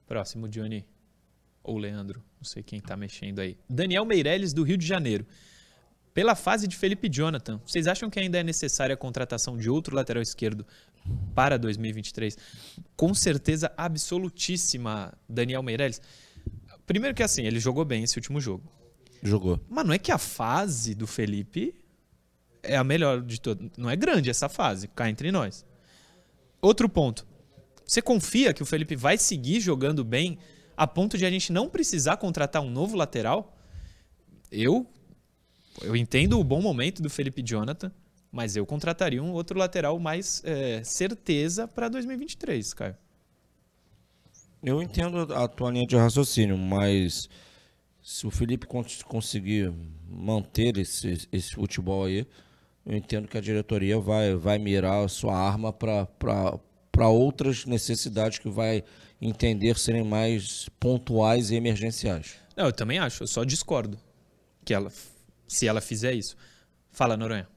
Próximo, Johnny. Ou Leandro, não sei quem está mexendo aí. Daniel Meirelles, do Rio de Janeiro. Pela fase de Felipe Jonathan, vocês acham que ainda é necessária a contratação de outro lateral esquerdo para 2023? Com certeza absolutíssima, Daniel Meirelles. Primeiro que assim, ele jogou bem esse último jogo. Jogou. Mas não é que a fase do Felipe é a melhor de todas. Não é grande essa fase, cá entre nós. Outro ponto. Você confia que o Felipe vai seguir jogando bem a ponto de a gente não precisar contratar um novo lateral? Eu eu entendo o bom momento do Felipe Jonathan, mas eu contrataria um outro lateral mais é, certeza para 2023, Caio. Eu entendo a tua linha de raciocínio, mas se o Felipe conseguir manter esse, esse futebol aí, eu entendo que a diretoria vai, vai mirar a sua arma para outras necessidades que vai entender serem mais pontuais e emergenciais. Não, eu também acho, eu só discordo que ela, se ela fizer isso. Fala, Noronha.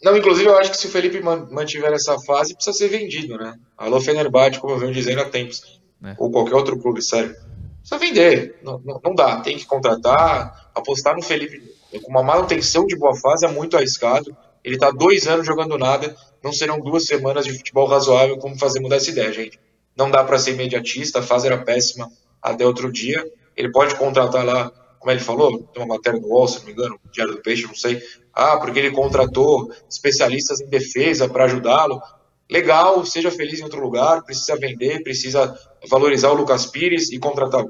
Não, inclusive eu acho que se o Felipe mantiver essa fase, precisa ser vendido, né? Alô Fenerbahçe, como eu venho dizendo há tempos. É. Ou qualquer outro clube, sério. Precisa vender. Não, não, não, dá. Tem que contratar. Apostar no Felipe com uma manutenção de boa fase é muito arriscado. Ele está dois anos jogando nada. Não serão duas semanas de futebol razoável como fazer mudar essa ideia, gente. Não dá para ser imediatista. A fase era péssima até outro dia. Ele pode contratar lá, como ele falou, tem uma matéria no UOL, se não me engano, Diário do Peixe, não sei. Ah, porque ele contratou especialistas em defesa para ajudá-lo. Legal, seja feliz em outro lugar, precisa vender, precisa valorizar o Lucas Pires e contratar.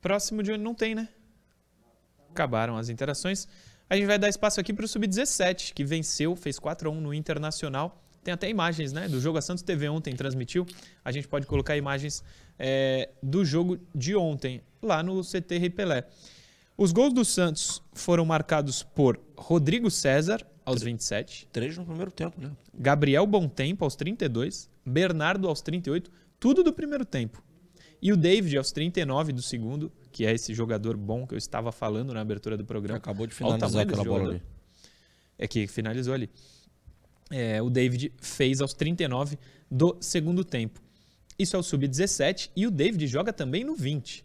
Próximo de onde não tem, né? Acabaram as interações. A gente vai dar espaço aqui para o Sub-17, que venceu, fez 4 a 1 no Internacional. Tem até imagens né, do jogo. A Santos TV ontem transmitiu. A gente pode colocar imagens é, do jogo de ontem, lá no CT Rei Pelé. Os gols do Santos foram marcados por Rodrigo César, aos 27. Três no primeiro tempo, né? Gabriel Tempo aos 32. Bernardo, aos 38. Tudo do primeiro tempo. E o David, aos 39 do segundo, que é esse jogador bom que eu estava falando na abertura do programa. Acabou de finalizar aquela bola ali. É que finalizou ali. É, o David fez aos 39 do segundo tempo. Isso é o sub-17 e o David joga também no 20.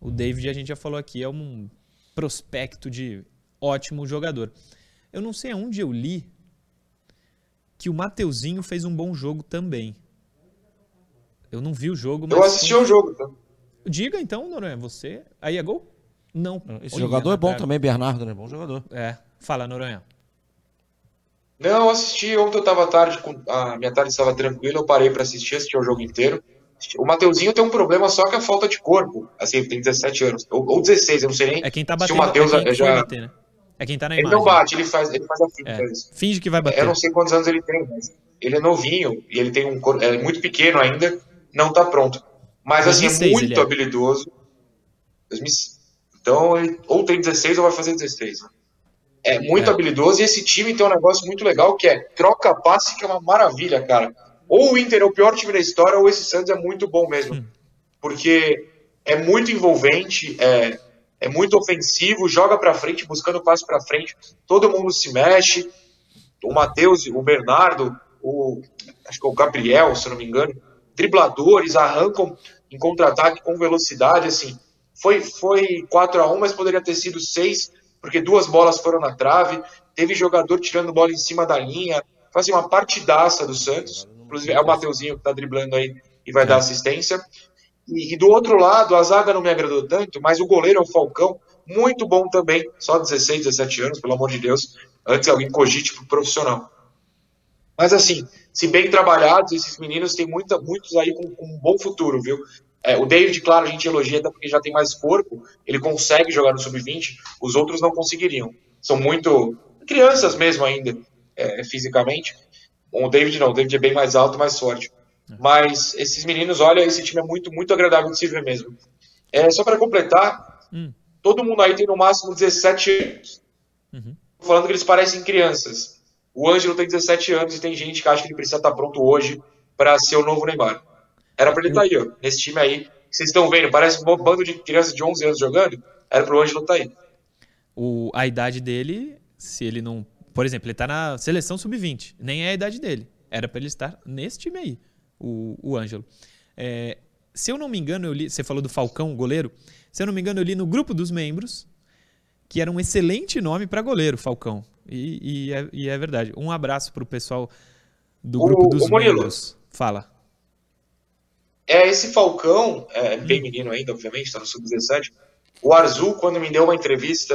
O David, a gente já falou aqui, é um prospecto de ótimo jogador. Eu não sei aonde eu li que o Mateuzinho fez um bom jogo também. Eu não vi o jogo, mas. Eu assisti o jogo, tá? Diga então, Noronha, você. Aí é gol? Não. Esse Olha, jogador é bom também, Bernardo, né? Bom jogador. É. Fala, Noronha. Não, eu assisti. Ontem eu tava tarde, a minha tarde estava tranquila, eu parei para assistir, assisti o jogo inteiro. O Mateuzinho tem um problema só que a falta de corpo. Assim, ele tem 17 anos. Ou, ou 16, eu não sei nem. É quem tá batendo. Se o Matheus é já. Bater, né? É quem tá na ele imagem. Ele não bate, ele faz, ele faz a finta. É. Finge que vai bater. Eu não sei quantos anos ele tem, mas ele é novinho e ele tem um corpo. É muito pequeno ainda, não tá pronto. Mas 2006, assim, é muito é. habilidoso. 2006. Então, ele ou tem 16 ou vai fazer 16. Né? É muito é. habilidoso e esse time tem um negócio muito legal que é troca passe, que é uma maravilha, cara. Ou o Inter é o pior time da história, ou esse Santos é muito bom mesmo. Hum. Porque é muito envolvente, é, é muito ofensivo, joga para frente, buscando passe para frente, todo mundo se mexe. O Matheus, o Bernardo, o acho que é o Gabriel, se não me engano, dribladores, arrancam em contra-ataque com velocidade, assim. Foi foi 4 a 1, mas poderia ter sido 6, porque duas bolas foram na trave, teve jogador tirando bola em cima da linha, fazia uma partidaça do Santos. Inclusive é o Mateuzinho que tá driblando aí e vai dar assistência. E, e, do outro lado, a zaga não me agradou tanto, mas o goleiro é o Falcão, muito bom também, só 16, 17 anos, pelo amor de Deus, antes alguém cogite pro profissional. Mas assim, se bem trabalhados, esses meninos têm muita, muitos aí com, com um bom futuro, viu? É, o David, claro, a gente elogia porque já tem mais corpo, ele consegue jogar no sub-20, os outros não conseguiriam. São muito crianças mesmo ainda, é, fisicamente. O David não, o David é bem mais alto, mais forte. Mas esses meninos, olha, esse time é muito, muito agradável de se ver mesmo. É, só para completar, hum. todo mundo aí tem no máximo 17 anos. Uhum. Falando que eles parecem crianças. O Ângelo tem 17 anos e tem gente que acha que ele precisa estar pronto hoje para ser o novo Neymar. Era para ele estar tá aí, ó, nesse time aí. Vocês estão vendo, parece um bando de crianças de 11 anos jogando. Era para o Ângelo estar tá aí. O, a idade dele, se ele não. Por exemplo, ele está na seleção sub-20. Nem é a idade dele. Era para ele estar nesse time aí o, o Ângelo. É, se eu não me engano, eu li, você falou do Falcão, goleiro. Se eu não me engano, eu li no grupo dos membros que era um excelente nome para goleiro, Falcão. E, e, é, e, é, verdade. Um abraço para o pessoal do grupo o, dos o membros. Fala. É, esse Falcão, é bem hum. menino ainda, obviamente, está no sub-17. O Arzu, quando me deu uma entrevista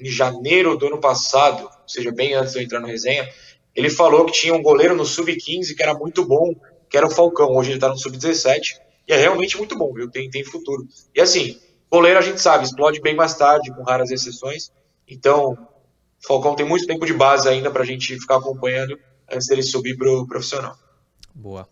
em janeiro do ano passado, ou seja, bem antes de eu entrar no resenha, ele falou que tinha um goleiro no sub-15 que era muito bom, que era o Falcão. Hoje ele tá no sub-17 e é realmente muito bom, viu? Tem, tem futuro. E assim, goleiro a gente sabe, explode bem mais tarde, com raras exceções. Então, o Falcão tem muito tempo de base ainda pra gente ficar acompanhando antes dele subir pro profissional. Boa.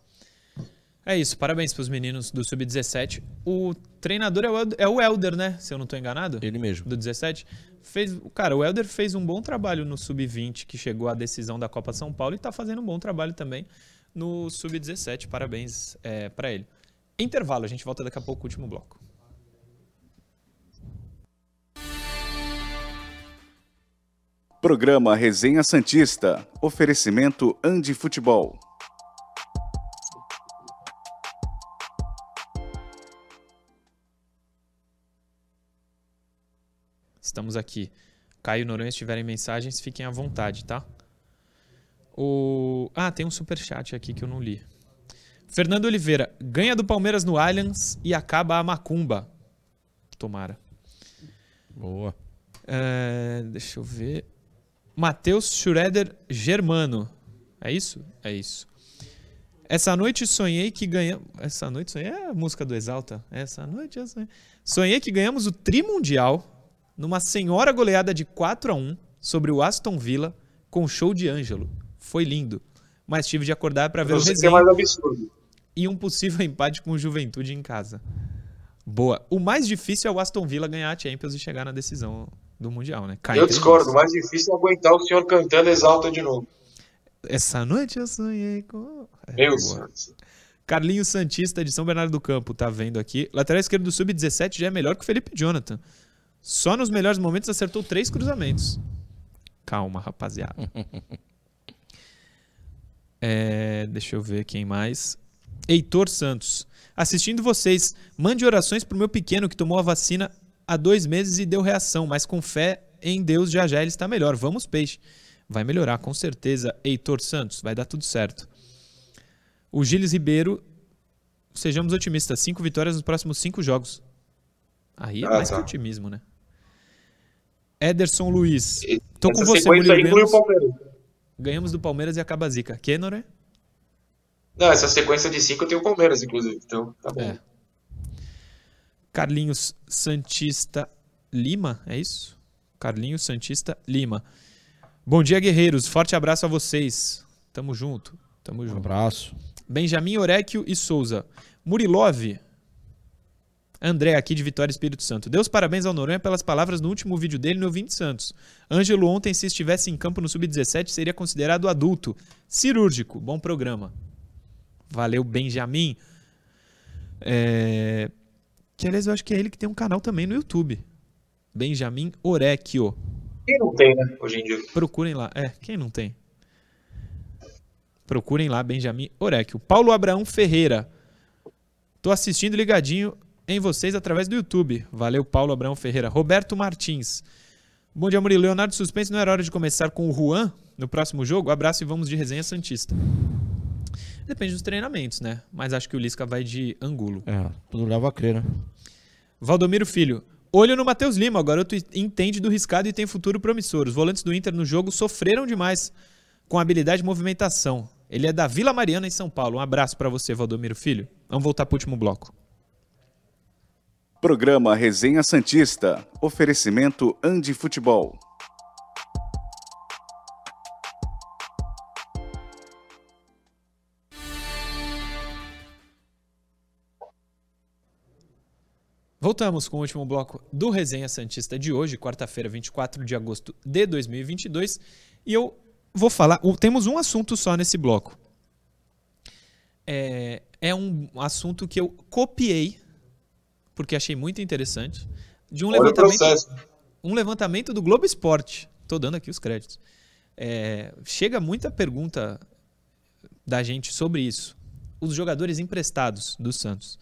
É isso, parabéns pros meninos do Sub-17. O treinador é o, Elder, é né? Se eu não estou enganado. Ele mesmo. Do 17. Fez, cara, o Elder fez um bom trabalho no Sub-20, que chegou à decisão da Copa São Paulo, e está fazendo um bom trabalho também no Sub-17. Parabéns é, para ele. Intervalo, a gente volta daqui a pouco, último bloco. Programa Resenha Santista. Oferecimento Andi Futebol. Estamos aqui. Caio Noronha, se tiverem mensagens, fiquem à vontade, tá? O... Ah, tem um super chat aqui que eu não li. Fernando Oliveira, ganha do Palmeiras no Allianz e acaba a macumba. Tomara. Boa. É, deixa eu ver. Matheus Schroeder Germano. É isso? É isso. Essa noite sonhei que ganhamos. Essa noite sonhei. É a música do Exalta. Essa noite eu sonhei. Sonhei que ganhamos o Tri Mundial numa senhora goleada de 4 a 1 sobre o Aston Villa com show de Ângelo. Foi lindo. Mas tive de acordar para ver o resenha. É mais absurdo. E um possível empate com o Juventude em casa. Boa. O mais difícil é o Aston Villa ganhar a Champions e chegar na decisão do Mundial, né? Cai eu discordo. O mais difícil é aguentar o senhor cantando Exalta de novo. Essa noite eu sonhei com. É, Meu Deus. Carlinhos Santista de São Bernardo do Campo, tá vendo aqui. Lateral esquerdo do Sub-17 já é melhor que o Felipe Jonathan. Só nos melhores momentos acertou três cruzamentos. Calma, rapaziada. é, deixa eu ver quem mais. Heitor Santos. Assistindo vocês, mande orações pro meu pequeno que tomou a vacina há dois meses e deu reação, mas com fé em Deus já já ele está melhor. Vamos, peixe. Vai melhorar, com certeza. Heitor Santos, vai dar tudo certo. O Gilles Ribeiro, sejamos otimistas, cinco vitórias nos próximos cinco jogos. Aí é ah, mais tá. que otimismo, né? Ederson Luiz. Tô com você, Murilo. Ganhamos do Palmeiras e acaba a zica. Que, Noré? Não, essa sequência de cinco tem o Palmeiras, inclusive. Então, tá bom. É. Carlinhos Santista Lima, é isso? Carlinhos Santista Lima. Bom dia, guerreiros. Forte abraço a vocês. Tamo junto. Tamo junto. Um abraço. Benjamin Oréquio e Souza. Murilov. André, aqui de Vitória Espírito Santo. Deus parabéns ao Noronha pelas palavras no último vídeo dele no 20 Santos. Ângelo ontem, se estivesse em campo no Sub-17, seria considerado adulto. Cirúrgico. Bom programa. Valeu, Benjamin. É... Que, aliás, eu acho que é ele que tem um canal também no YouTube. Benjamin Orecchio. Quem não tem, né, hoje em dia? Procurem lá. É, quem não tem? Procurem lá, Benjamin Orecchio. Paulo Abraão Ferreira. Tô assistindo ligadinho em vocês através do YouTube. Valeu, Paulo Abraão Ferreira. Roberto Martins. Bom dia, Murilo. Leonardo Suspense, não era hora de começar com o Juan no próximo jogo? Abraço e vamos de resenha Santista. Depende dos treinamentos, né? Mas acho que o Lisca vai de Angulo. É, tudo leva a crer, né? Valdomiro Filho. Olho no Matheus Lima, o garoto entende do riscado e tem futuro promissor. Os volantes do Inter no jogo sofreram demais com habilidade de movimentação. Ele é da Vila Mariana, em São Paulo. Um abraço para você, Valdomiro Filho. Vamos voltar para o último bloco. Programa Resenha Santista. Oferecimento Andi Futebol. Voltamos com o último bloco do Resenha Santista de hoje, quarta-feira, 24 de agosto de 2022. E eu vou falar. Temos um assunto só nesse bloco. É, é um assunto que eu copiei, porque achei muito interessante, de um Olha levantamento. Um levantamento do Globo Esporte. Estou dando aqui os créditos. É, chega muita pergunta da gente sobre isso. Os jogadores emprestados do Santos.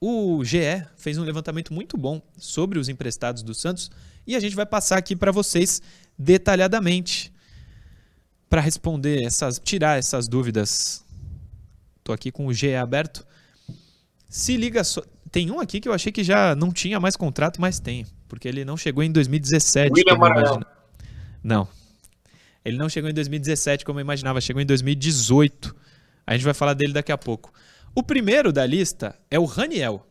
O GE fez um levantamento muito bom sobre os emprestados do Santos e a gente vai passar aqui para vocês detalhadamente para responder essas, tirar essas dúvidas. Estou aqui com o GE aberto. Se liga só, tem um aqui que eu achei que já não tinha mais contrato, mas tem, porque ele não chegou em 2017. William Não. Ele não chegou em 2017 como eu imaginava, chegou em 2018. A gente vai falar dele daqui a pouco. O primeiro da lista é o Raniel.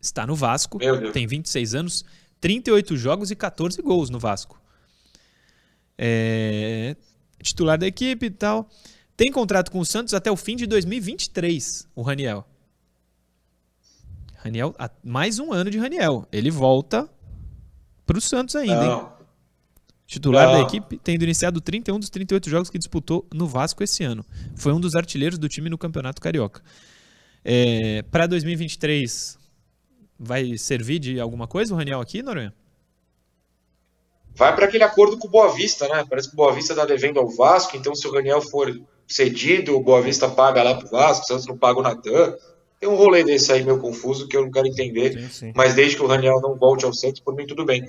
Está no Vasco, tem 26 anos, 38 jogos e 14 gols no Vasco. É titular da equipe e tal. Tem contrato com o Santos até o fim de 2023, o Raniel. Raniel, mais um ano de Raniel. Ele volta para o Santos ainda, Não. hein? Titular da equipe, tendo iniciado 31 dos 38 jogos que disputou no Vasco esse ano. Foi um dos artilheiros do time no Campeonato Carioca. É, Para 2023, vai servir de alguma coisa o Raniel aqui, Noronha? Vai para aquele acordo com o Boa Vista, né? Parece que o Boa Vista está devendo ao Vasco, então se o Raniel for cedido, o Boa Vista paga lá pro Vasco, o Santos não paga o Natan. Tem um rolê desse aí meio confuso que eu não quero entender, sim, sim. mas desde que o Raniel não volte ao Santos, por mim tudo bem.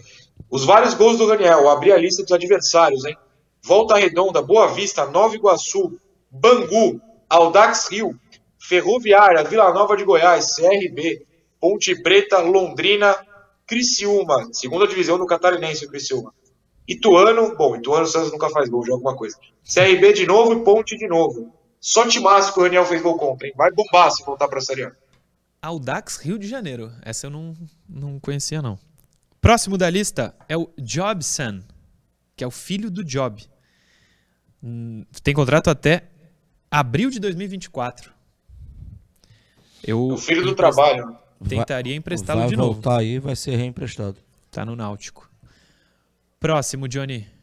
Os vários gols do Raniel, abri a lista dos adversários, hein? Volta Redonda, Boa Vista, Nova Iguaçu, Bangu, Aldax Rio, Ferroviária, Vila Nova de Goiás, CRB, Ponte Preta, Londrina, Criciúma, segunda divisão do Catarinense, Criciúma. Ituano, bom, Ituano Santos nunca faz gol, de alguma coisa. CRB de novo e Ponte de novo. Só timaço que o Raniel fez gol contra, hein? Vai bombar se voltar pra Série A. Audax Rio de Janeiro. Essa eu não, não conhecia, não. Próximo da lista é o Jobson. que é o filho do Job. Hum, tem contrato até abril de 2024. Eu, o filho do trabalho. Tentaria emprestá-lo de novo. Vai voltar aí vai ser reemprestado. Tá no Náutico. Próximo, Johnny.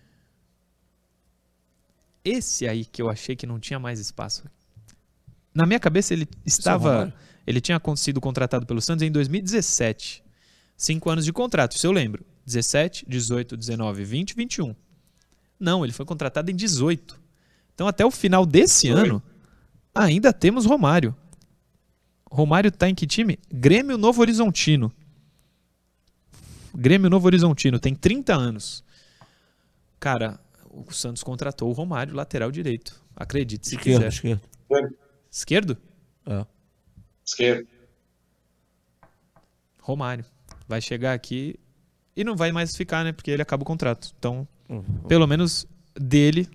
Esse aí que eu achei que não tinha mais espaço. Na minha cabeça ele estava. Ele tinha sido contratado pelo Santos em 2017. Cinco anos de contrato, isso eu lembro. 17, 18, 19, 20, 21. Não, ele foi contratado em 18. Então até o final desse ano ainda temos Romário. Romário tá em que time? Grêmio Novo Horizontino. Grêmio Novo Horizontino, tem 30 anos. Cara, o Santos contratou o Romário, lateral direito. Acredite se esquerdo, quiser. Esquerdo. Esquerdo? É. Esquerdo. Romário. Vai chegar aqui e não vai mais ficar, né? Porque ele acaba o contrato. Então, uhum. pelo menos dele,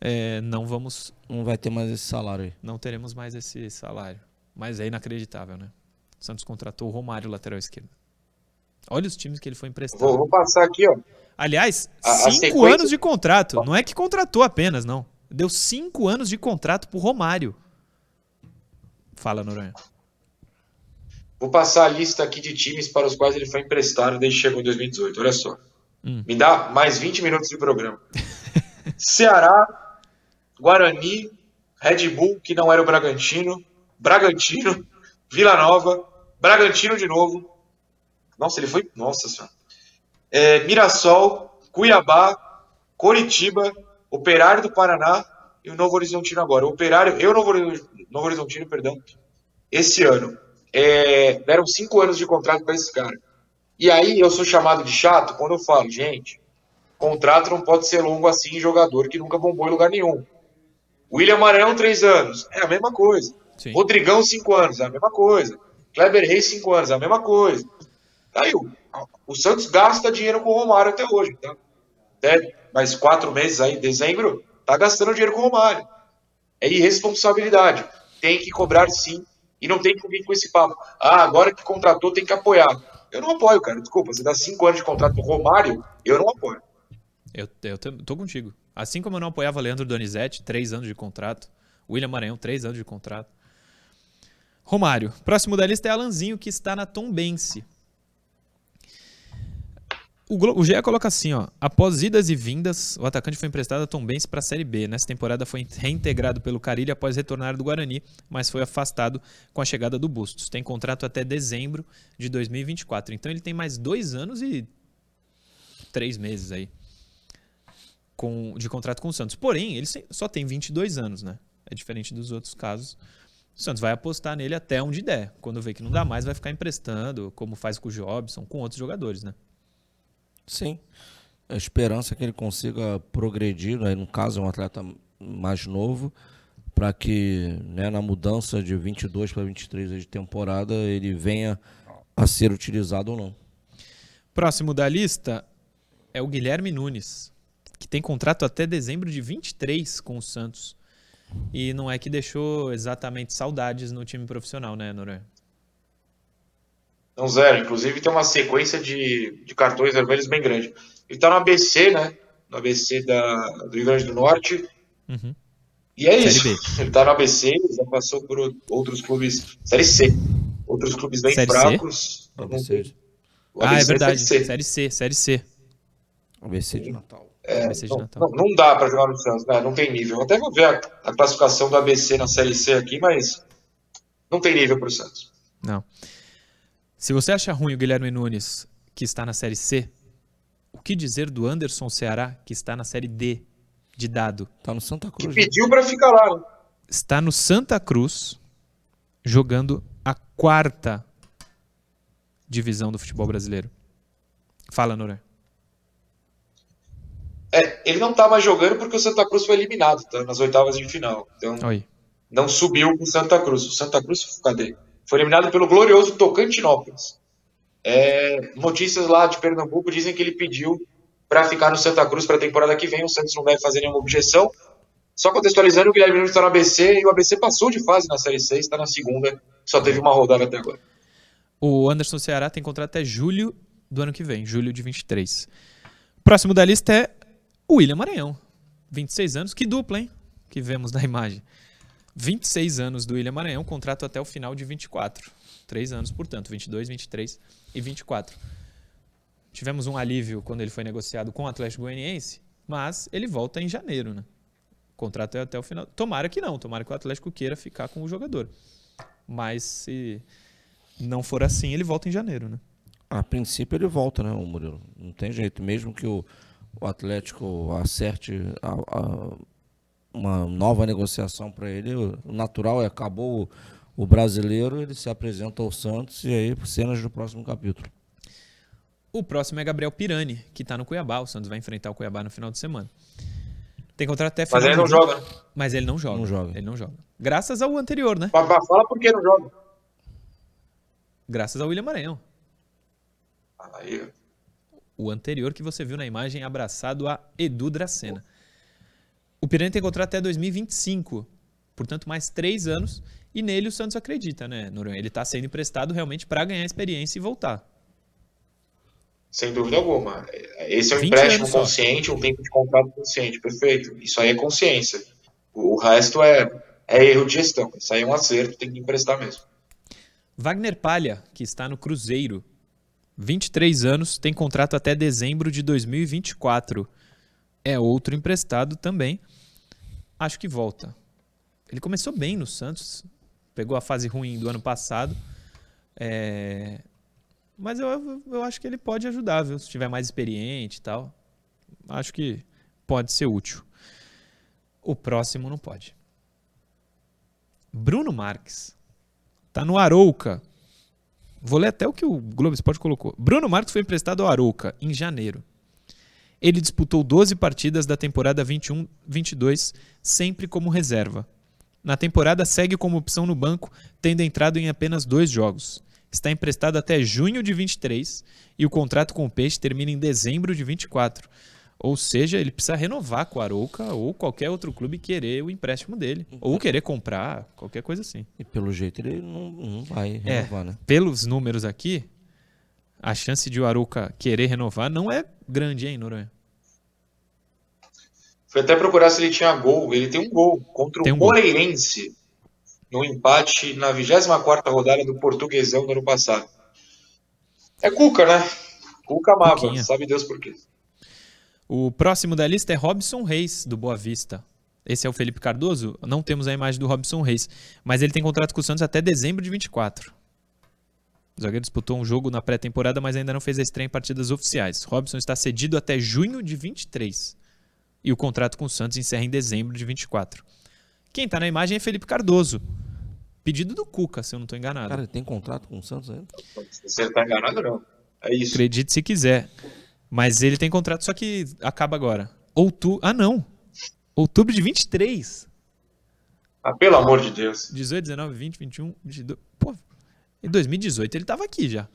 é, não vamos. Não vai ter mais esse salário aí. Não teremos mais esse salário. Mas é inacreditável, né? O Santos contratou o Romário, lateral esquerdo. Olha os times que ele foi emprestado. Vou, vou passar aqui, ó. Aliás, a, cinco a sequência... anos de contrato. Não é que contratou apenas, não. Deu cinco anos de contrato pro Romário. Fala, Noronha. Vou passar a lista aqui de times para os quais ele foi emprestado desde que chegou em 2018. Olha só. Hum. Me dá mais 20 minutos de programa. Ceará, Guarani, Red Bull, que não era o Bragantino, Bragantino, Vila Nova, Bragantino de novo. Nossa, ele foi. Nossa senhora é, Mirassol, Cuiabá, Coritiba, Operário do Paraná e o Novo Horizontino agora. O Operário, eu Novo, Novo Horizontino, perdão, esse ano. É, deram cinco anos de contrato para esse cara. E aí eu sou chamado de chato quando eu falo, gente, contrato não pode ser longo assim em jogador que nunca bombou em lugar nenhum. William Maranhão, três anos, é a mesma coisa. Sim. Rodrigão, cinco anos, é a mesma coisa. Kleber Reis, cinco anos, é a mesma coisa. Tá aí, o Santos gasta dinheiro com o Romário até hoje. Tá? Até mais quatro meses aí, dezembro, tá gastando dinheiro com o Romário. É irresponsabilidade. Tem que cobrar sim. E não tem que vir com esse papo. Ah, agora que contratou, tem que apoiar. Eu não apoio, cara. Desculpa, você dá cinco anos de contrato pro Romário, eu não apoio. Eu, eu tô contigo. Assim como eu não apoiava Leandro Donizete, três anos de contrato. William Maranhão, três anos de contrato. Romário. Próximo da lista é Alanzinho, que está na Tombense. O, o GE coloca assim, ó. Após idas e vindas, o atacante foi emprestado a Tom Benz para a Série B. Nessa temporada foi reintegrado pelo Carilho após retornar do Guarani, mas foi afastado com a chegada do Bustos. Tem contrato até dezembro de 2024. Então ele tem mais dois anos e três meses aí com, de contrato com o Santos. Porém, ele só tem 22 anos, né? É diferente dos outros casos. O Santos vai apostar nele até onde der. Quando vê que não dá mais, vai ficar emprestando, como faz com o Jobson, com outros jogadores, né? Sim. A esperança é que ele consiga progredir, né? no caso é um atleta mais novo, para que né, na mudança de 22 para 23 de temporada ele venha a ser utilizado ou não. Próximo da lista é o Guilherme Nunes, que tem contrato até dezembro de 23 com o Santos. E não é que deixou exatamente saudades no time profissional, né, Noronha? Não, zero. Inclusive tem uma sequência de, de cartões vermelhos bem grande. Ele está no ABC, né? No ABC da, do Rio Grande do Norte. Uhum. E é isso. Ele está no ABC, já passou por outros clubes. Série C. Outros clubes bem série fracos. C? ABC. Ah, é verdade. Série C, série C. Série C. ABC de Natal. É, ABC de não, Natal. Não, não, dá para jogar no Santos, né? não tem nível. até vou ver a, a classificação do ABC na Série C aqui, mas não tem nível para o Santos. Não. Se você acha ruim o Guilherme Nunes, que está na Série C, o que dizer do Anderson Ceará, que está na Série D, de dado? Está no Santa Cruz. Que pediu para ficar lá. Né? Está no Santa Cruz, jogando a quarta divisão do futebol brasileiro. Fala, Nora. É, ele não tá mais jogando porque o Santa Cruz foi eliminado tá, nas oitavas de final. Então, Oi. não subiu com o Santa Cruz. O Santa Cruz, cadê? Foi eliminado pelo glorioso Tocantinópolis. É, notícias lá de Pernambuco dizem que ele pediu para ficar no Santa Cruz para a temporada que vem. O Santos não deve fazer nenhuma objeção. Só contextualizando, o Guilherme está no ABC e o ABC passou de fase na Série 6, está na segunda, só teve uma rodada até agora. O Anderson Ceará tem contrato até julho do ano que vem, julho de 23. Próximo da lista é O William Maranhão, 26 anos, que dupla, hein? Que vemos na imagem. 26 anos do William Maranhão, contrato até o final de 24. Três anos, portanto, 22, 23 e 24. Tivemos um alívio quando ele foi negociado com o Atlético Goianiense, mas ele volta em janeiro, né? O contrato é até o final. Tomara que não, tomara que o Atlético queira ficar com o jogador. Mas se não for assim, ele volta em janeiro, né? A princípio ele volta, né, Murilo? Não tem jeito. Mesmo que o, Atlético acerte a, uma nova negociação para ele, o natural é acabou o, o brasileiro, ele se apresenta ao Santos e aí cenas do próximo capítulo. O próximo é Gabriel Pirani, que está no Cuiabá. O Santos vai enfrentar o Cuiabá no final de semana. Tem contrato até final Mas ele não joga. Mas ele não joga. Não joga. Ele não joga. Graças ao anterior, né? Fala por que não joga. Graças ao William Maranhão. Aí. O anterior que você viu na imagem abraçado a Edu Dracena. O Pirani tem contrato até 2025. Portanto, mais três anos. E nele o Santos acredita, né, Noronha? Ele está sendo emprestado realmente para ganhar experiência e voltar. Sem dúvida alguma. Esse é um empréstimo consciente, um tempo de contrato consciente, perfeito. Isso aí é consciência. O resto é, é erro de gestão. Isso aí é um acerto, tem que emprestar mesmo. Wagner Palha, que está no Cruzeiro, 23 anos, tem contrato até dezembro de 2024. É outro emprestado também. Acho que volta. Ele começou bem no Santos, pegou a fase ruim do ano passado. É, mas eu, eu acho que ele pode ajudar, viu? Se tiver mais experiente e tal. Acho que pode ser útil. O próximo não pode. Bruno Marques. Tá no Arouca. Vou ler até o que o Globo Esporte colocou. Bruno Marques foi emprestado ao Arouca em janeiro. Ele disputou 12 partidas da temporada 21-22, sempre como reserva. Na temporada, segue como opção no banco, tendo entrado em apenas dois jogos está emprestado até junho de 23 e o contrato com o Peixe termina em dezembro de 24. Ou seja, ele precisa renovar com o Arouca ou qualquer outro clube querer o empréstimo dele. Ou querer comprar, qualquer coisa assim. E pelo jeito ele não, não vai renovar, é, né? Pelos números aqui, a chance de o Arouca querer renovar não é grande, hein, Noronha? Fui até procurar se ele tinha gol. Ele tem um gol contra tem o um Moreirense. No empate na 24 rodada do Portuguesão do ano passado. É Cuca, né? Cuca amava, sabe Deus por quê. O próximo da lista é Robson Reis, do Boa Vista. Esse é o Felipe Cardoso. Não temos a imagem do Robson Reis, mas ele tem contrato com o Santos até dezembro de 24. O zagueiro disputou um jogo na pré-temporada, mas ainda não fez a estreia em partidas oficiais. Robson está cedido até junho de 23. E o contrato com o Santos encerra em dezembro de 24. Quem está na imagem é Felipe Cardoso. Pedido do Cuca, se eu não estou enganado. Cara, ele tem contrato com o Santos ainda? Você está enganado, não. É isso. Acredite se quiser. Mas ele tem contrato, só que acaba agora. Outubro. Ah, não. Outubro de 23. Ah, pelo amor de Deus. 18, 19, 20, 21, 22. Pô, em 2018 ele estava aqui já.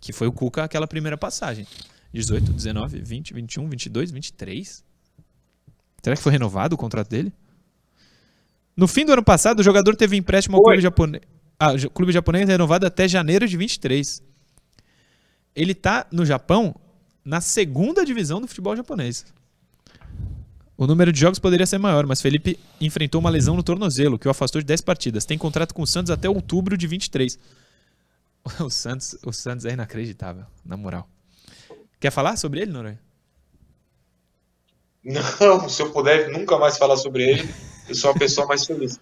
Que foi o Cuca aquela primeira passagem. 18, 19, 20, 21, 22, 23. Será que foi renovado o contrato dele? No fim do ano passado, o jogador teve empréstimo ao clube japonês, ah, clube japonês renovado até janeiro de 23. Ele está no Japão na segunda divisão do futebol japonês. O número de jogos poderia ser maior, mas Felipe enfrentou uma lesão no tornozelo, que o afastou de 10 partidas. Tem contrato com o Santos até outubro de 23. O Santos, o Santos é inacreditável, na moral. Quer falar sobre ele, Noronha? Não, se eu puder nunca mais falar sobre ele eu sou uma pessoa mais feliz.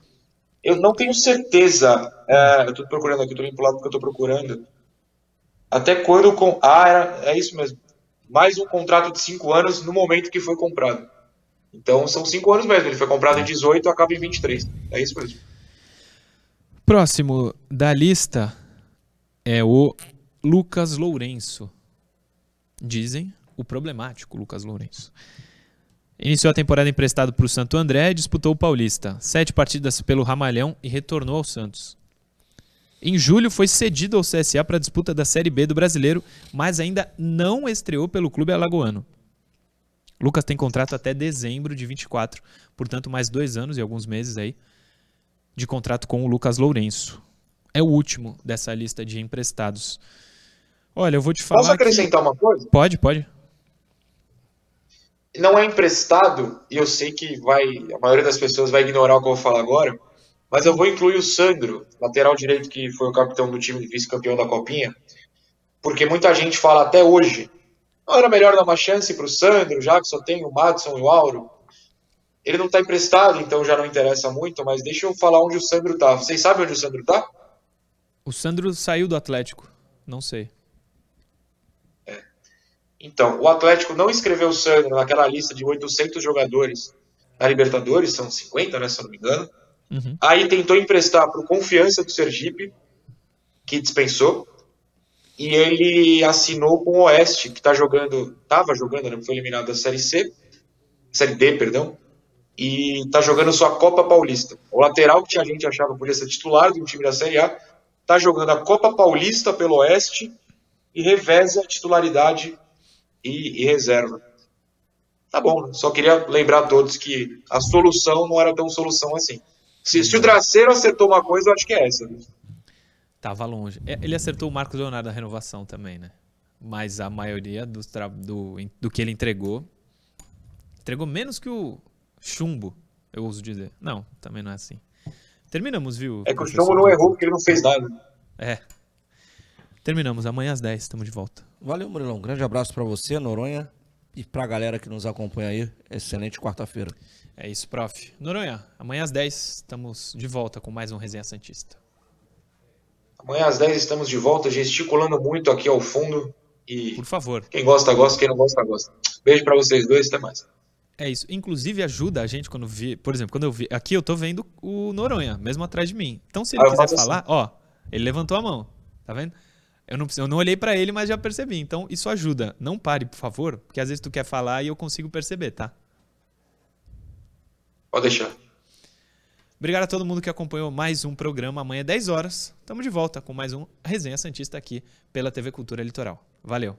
Eu não tenho certeza, é, eu estou procurando aqui, estou indo para o lado que eu estou procurando, até quando. Com, ah, era, é isso mesmo. Mais um contrato de cinco anos no momento que foi comprado. Então são cinco anos mesmo. Ele foi comprado em 18 e acaba em 23. É isso mesmo. Próximo da lista é o Lucas Lourenço. Dizem o problemático Lucas Lourenço. Iniciou a temporada emprestado para o Santo André e disputou o Paulista. Sete partidas pelo Ramalhão e retornou ao Santos. Em julho foi cedido ao CSA para a disputa da Série B do Brasileiro, mas ainda não estreou pelo clube alagoano. Lucas tem contrato até dezembro de 24, portanto mais dois anos e alguns meses aí de contrato com o Lucas Lourenço. É o último dessa lista de emprestados. Olha, eu vou te falar. Posso acrescentar que... uma coisa? Pode, pode. não é emprestado, e eu sei que vai a maioria das pessoas vai ignorar o que eu vou falar agora, mas eu vou incluir o Sandro, lateral direito que foi o capitão do time vice-campeão da Copinha, porque muita gente fala até hoje, não era melhor dar uma chance para o Sandro, já que só tem o Madison e o Auro. Ele não está emprestado, então já não interessa muito, mas deixa eu falar onde o Sandro está. Vocês sabem onde o Sandro está? O Sandro saiu do Atlético, não sei. É. Então, o Atlético não escreveu o Sandro naquela lista de 800 jogadores na Libertadores, são 50, né, se eu não me engano. Uhum. Aí tentou emprestar para Confiança do Sergipe, que dispensou. E ele assinou com o Oeste, que está jogando, estava jogando, né, foi eliminado da Série C, Série D, perdão, e está jogando sua Copa Paulista. O lateral que tinha gente achava podia ser titular do time da Série A, está jogando a Copa Paulista pelo Oeste e reveza a titularidade e, e reserva. Tá bom, só queria lembrar a todos que a solução não era tão solução assim. Se, se o Draceiro acertou uma coisa, eu acho que é essa. Né? Tava longe. É, ele acertou o Marcos Leonardo da renovação também, né? Mas a maioria do, do, do que ele entregou. Entregou menos que o chumbo, eu uso dizer. Não, também não é assim. Terminamos, viu? É que o chumbo não errou porque ele não fez nada. É. Terminamos. Amanhã às 10, estamos de volta. Valeu, Murilão. Um grande abraço para você, Noronha. E pra galera que nos acompanha aí, excelente quarta-feira. É isso, prof. Noronha, amanhã às 10 estamos de volta com mais um Resenha Santista. Amanhã às 10 estamos de volta, gesticulando muito aqui ao fundo. E Por favor. Quem gosta, gosta. Quem não gosta, gosta. Beijo para vocês dois, até mais. É isso. Inclusive ajuda a gente quando vi, por exemplo, quando eu vi, aqui eu tô vendo o Noronha, mesmo atrás de mim. Então se ele ah, quiser falar, assim. ó, ele levantou a mão, tá vendo? Eu não, eu não olhei para ele, mas já percebi. Então isso ajuda. Não pare, por favor, porque às vezes tu quer falar e eu consigo perceber, tá? Pode deixar. Obrigado a todo mundo que acompanhou mais um programa. Amanhã, 10 horas, estamos de volta com mais um Resenha Santista aqui pela TV Cultura Litoral. Valeu!